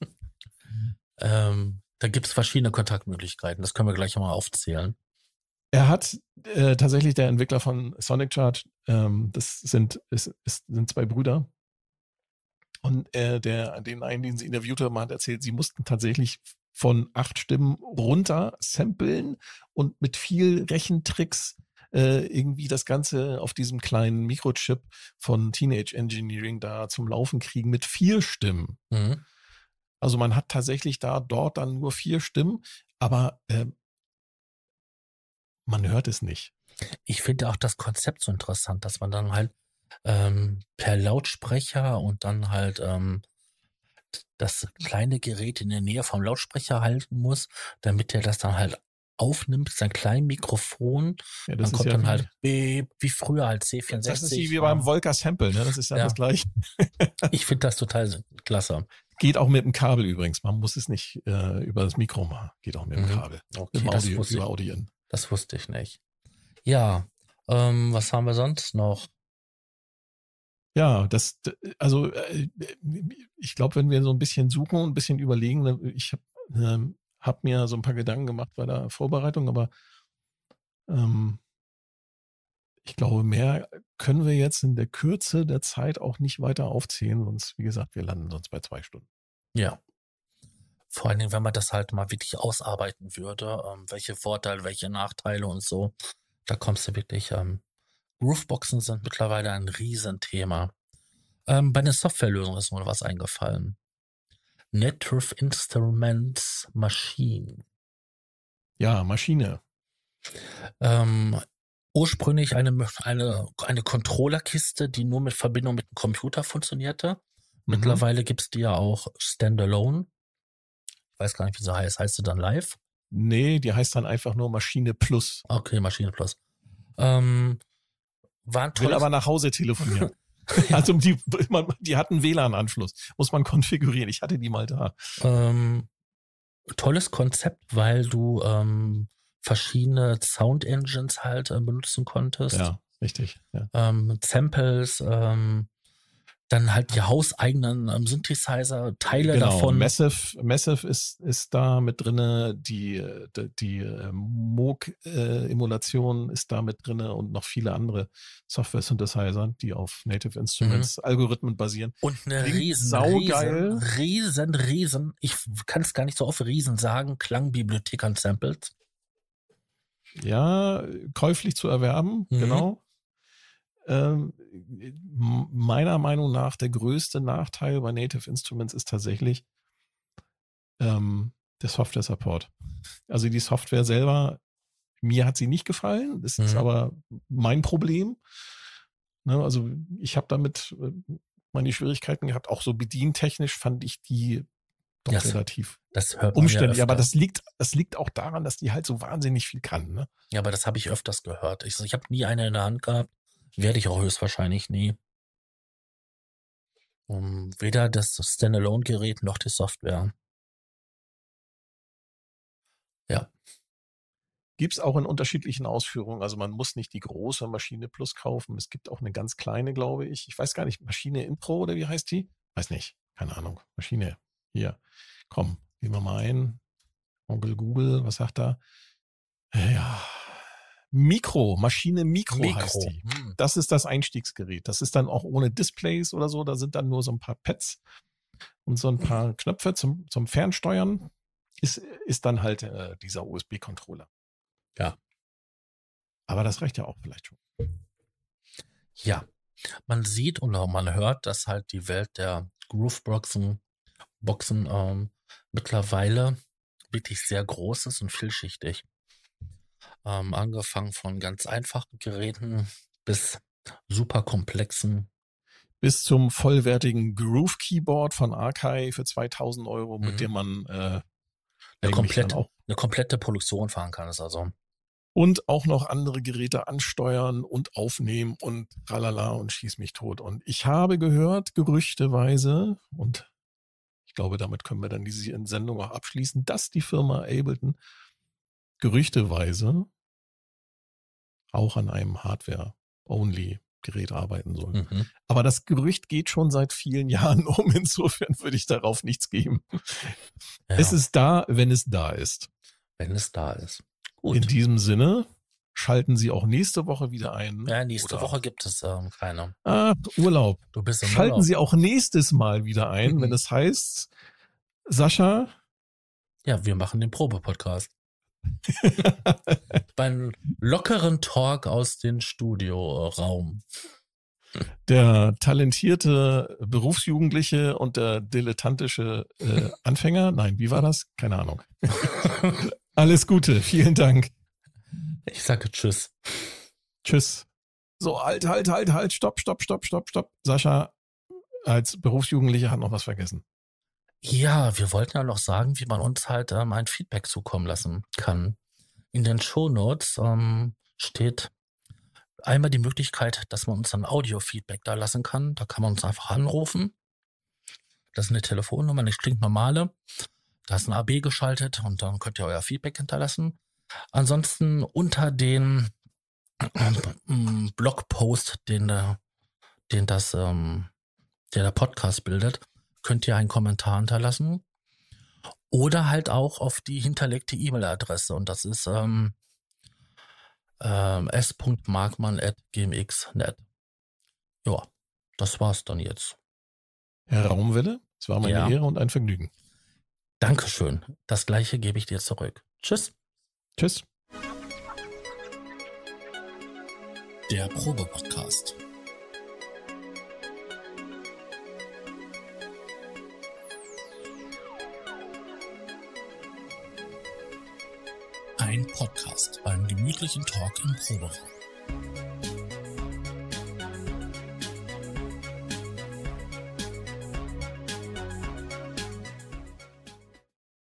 ähm, da gibt es verschiedene Kontaktmöglichkeiten. Das können wir gleich mal aufzählen. Er hat äh, tatsächlich der Entwickler von Sonic Charge, ähm, das sind, ist, ist, sind zwei Brüder. Und äh, der, den einen, den sie interviewt haben, hat erzählt, sie mussten tatsächlich von acht Stimmen runter samplen und mit viel Rechentricks äh, irgendwie das Ganze auf diesem kleinen Mikrochip von Teenage Engineering da zum Laufen kriegen mit vier Stimmen. Mhm. Also man hat tatsächlich da dort dann nur vier Stimmen, aber äh, man hört es nicht. Ich finde auch das Konzept so interessant, dass man dann halt ähm, per Lautsprecher und dann halt ähm, das kleine Gerät in der Nähe vom Lautsprecher halten muss, damit er das dann halt aufnimmt, sein kleines Mikrofon. Ja, dann kommt dann wie, halt wie, wie früher halt C64. Das ist wie beim Volker Sample, ne? Das ist ja, Ja. das gleiche. Ich finde das total klasse. Geht auch mit dem Kabel übrigens. Man muss es nicht äh, über das Mikro machen. Geht auch mit dem Mhm. Kabel. Okay, Im das, Audio, wusste über in. das wusste ich nicht. Ja, ähm, was haben wir sonst noch? Ja, das, also äh, ich glaube, wenn wir so ein bisschen suchen und ein bisschen überlegen, ich habe ähm, hab mir so ein paar Gedanken gemacht bei der Vorbereitung, aber ähm, ich glaube, mehr können wir jetzt in der Kürze der Zeit auch nicht weiter aufzählen, sonst, wie gesagt, wir landen sonst bei zwei Stunden. Ja. Vor allen Dingen, wenn man das halt mal wirklich ausarbeiten würde, ähm, welche Vorteile, welche Nachteile und so, da kommst du wirklich, ähm, Grooveboxen sind mittlerweile ein Riesenthema. Ähm, bei der Softwarelösung ist mir was eingefallen. Native Instruments Machine. Ja, Maschine. Ähm, ursprünglich eine, eine, eine Controllerkiste, die nur mit Verbindung mit dem Computer funktionierte. Mhm. Mittlerweile gibt's die ja auch standalone. Ich weiß gar nicht, wie sie heißt. Heißt sie dann live? Nee, die heißt dann einfach nur Maschine Plus. Okay, Maschine Plus. Ähm, war ein Will tolles, aber nach Hause telefonieren. also die, man, die hatten WLAN-Anschluss. Muss man konfigurieren. Ich hatte die mal da. ähm, tolles Konzept, weil du ähm, verschiedene Sound Engines halt äh, benutzen konntest. Ja, richtig. Ja. ähm, Samples, ähm, dann halt die hauseigenen ähm, Synthesizer, Teile Genau. davon. Massive, Massive ist, ist da mit drinne. Die, äh, die, die äh, Moog-Emulation ist da mit drinne und noch viele andere Software-Synthesizer, die auf Native Instruments Algorithmen basieren. Und eine Klingt riesen, saugeil. riesen, riesen, riesen, ich kann es gar nicht so oft riesen sagen, Klangbibliothek an Samples. Ja, käuflich zu erwerben, Mhm. genau. Ähm, meiner Meinung nach der größte Nachteil bei Native Instruments ist tatsächlich ähm, der Software-Support. Also die Software selber, mir hat sie nicht gefallen. Das ist Mhm. aber mein Problem. Ne, also ich habe damit äh, meine Schwierigkeiten gehabt. Auch so bedientechnisch fand ich die doch Ja, so relativ Das umständlich. ja aber das liegt, das liegt auch daran, dass die halt so wahnsinnig viel kann. Ne? Ja, aber das habe ich öfters gehört. Ich, ich habe nie eine in der Hand gehabt. Werde ich auch höchstwahrscheinlich nie. Um, weder das Standalone-Gerät noch die Software. Gibt es auch in unterschiedlichen Ausführungen. Also man muss nicht die große Maschine Plus kaufen. Es gibt auch eine ganz kleine, glaube ich. Ich weiß gar nicht, Maschine Intro oder wie heißt die? Weiß nicht. keine Ahnung, Maschine. Hier, komm, gehen wir mal ein. Onkel Google, was sagt er? Ja, Mikro, Maschine Mikro, Mikro. heißt die. Hm. Das ist das Einstiegsgerät. Das ist dann auch ohne Displays oder so. Da sind dann nur so ein paar Pads und so ein paar Knöpfe zum, zum Fernsteuern. Ist, ist dann halt äh, dieser USB-Controller. Ja. Aber das reicht ja auch vielleicht schon. Ja. Man sieht und auch man hört, dass halt die Welt der Grooveboxen Boxen ähm, mittlerweile wirklich sehr groß ist und vielschichtig. Ähm, angefangen von ganz einfachen Geräten bis super komplexen. Bis zum vollwertigen Groove Keyboard von Arkai für 2000 Euro, mit mhm. dem man äh, eine, komplette, eine komplette Produktion fahren kann. Ist also. Und auch noch andere Geräte ansteuern und aufnehmen und tralala und schieß mich tot. Und ich habe gehört, gerüchteweise, und ich glaube, damit können wir dann diese Sendung auch abschließen, dass die Firma Ableton gerüchteweise auch an einem Hardware-Only-Gerät arbeiten soll. Mhm. Aber das Gerücht geht schon seit vielen Jahren um. Insofern würde ich darauf nichts geben. Ja. Es ist da, wenn es da ist. Wenn es da ist. Gut. In diesem Sinne schalten Sie auch nächste Woche wieder ein. Ja, nächste oder? Woche gibt es ähm, keine. Ah, Urlaub. Du bist im Schalten Urlaub. Sie auch nächstes Mal wieder ein, mhm. wenn es heißt, Sascha. Ja, wir machen den Probe-Podcast. Beim lockeren Talk aus dem Studioraum. Der talentierte Berufsjugendliche und der dilettantische äh, Anfänger. Nein, wie war das? Keine Ahnung. Alles Gute, vielen Dank. Ich sage Tschüss. Tschüss. So, halt, halt, halt, halt, stopp, stopp, stopp, stopp, stopp. Sascha als Berufsjugendlicher hat noch was vergessen. Ja, wir wollten ja noch sagen, wie man uns halt ähm, ein Feedback zukommen lassen kann. In den Shownotes ähm, steht einmal die Möglichkeit, dass man uns ein Audio-Feedback da lassen kann. Da kann man uns einfach anrufen. Das ist eine Telefonnummer, nicht klingt normale. Da ist ein AB geschaltet und dann könnt ihr euer Feedback hinterlassen. Ansonsten unter den ähm, Blogpost, den, den das, ähm, der der Podcast bildet, könnt ihr einen Kommentar hinterlassen. Oder halt auch auf die hinterlegte E-Mail-Adresse. Und das ist ähm, ähm, s.markmann.gmx.net. Ja, das war's dann jetzt. Herr Raumwelle, es war meine ja. Ehre und ein Vergnügen. Dankeschön. Das gleiche gebe ich dir zurück. Tschüss. Tschüss. Der Probe-Podcast. Ein Podcast beim gemütlichen Talk im Proberaum.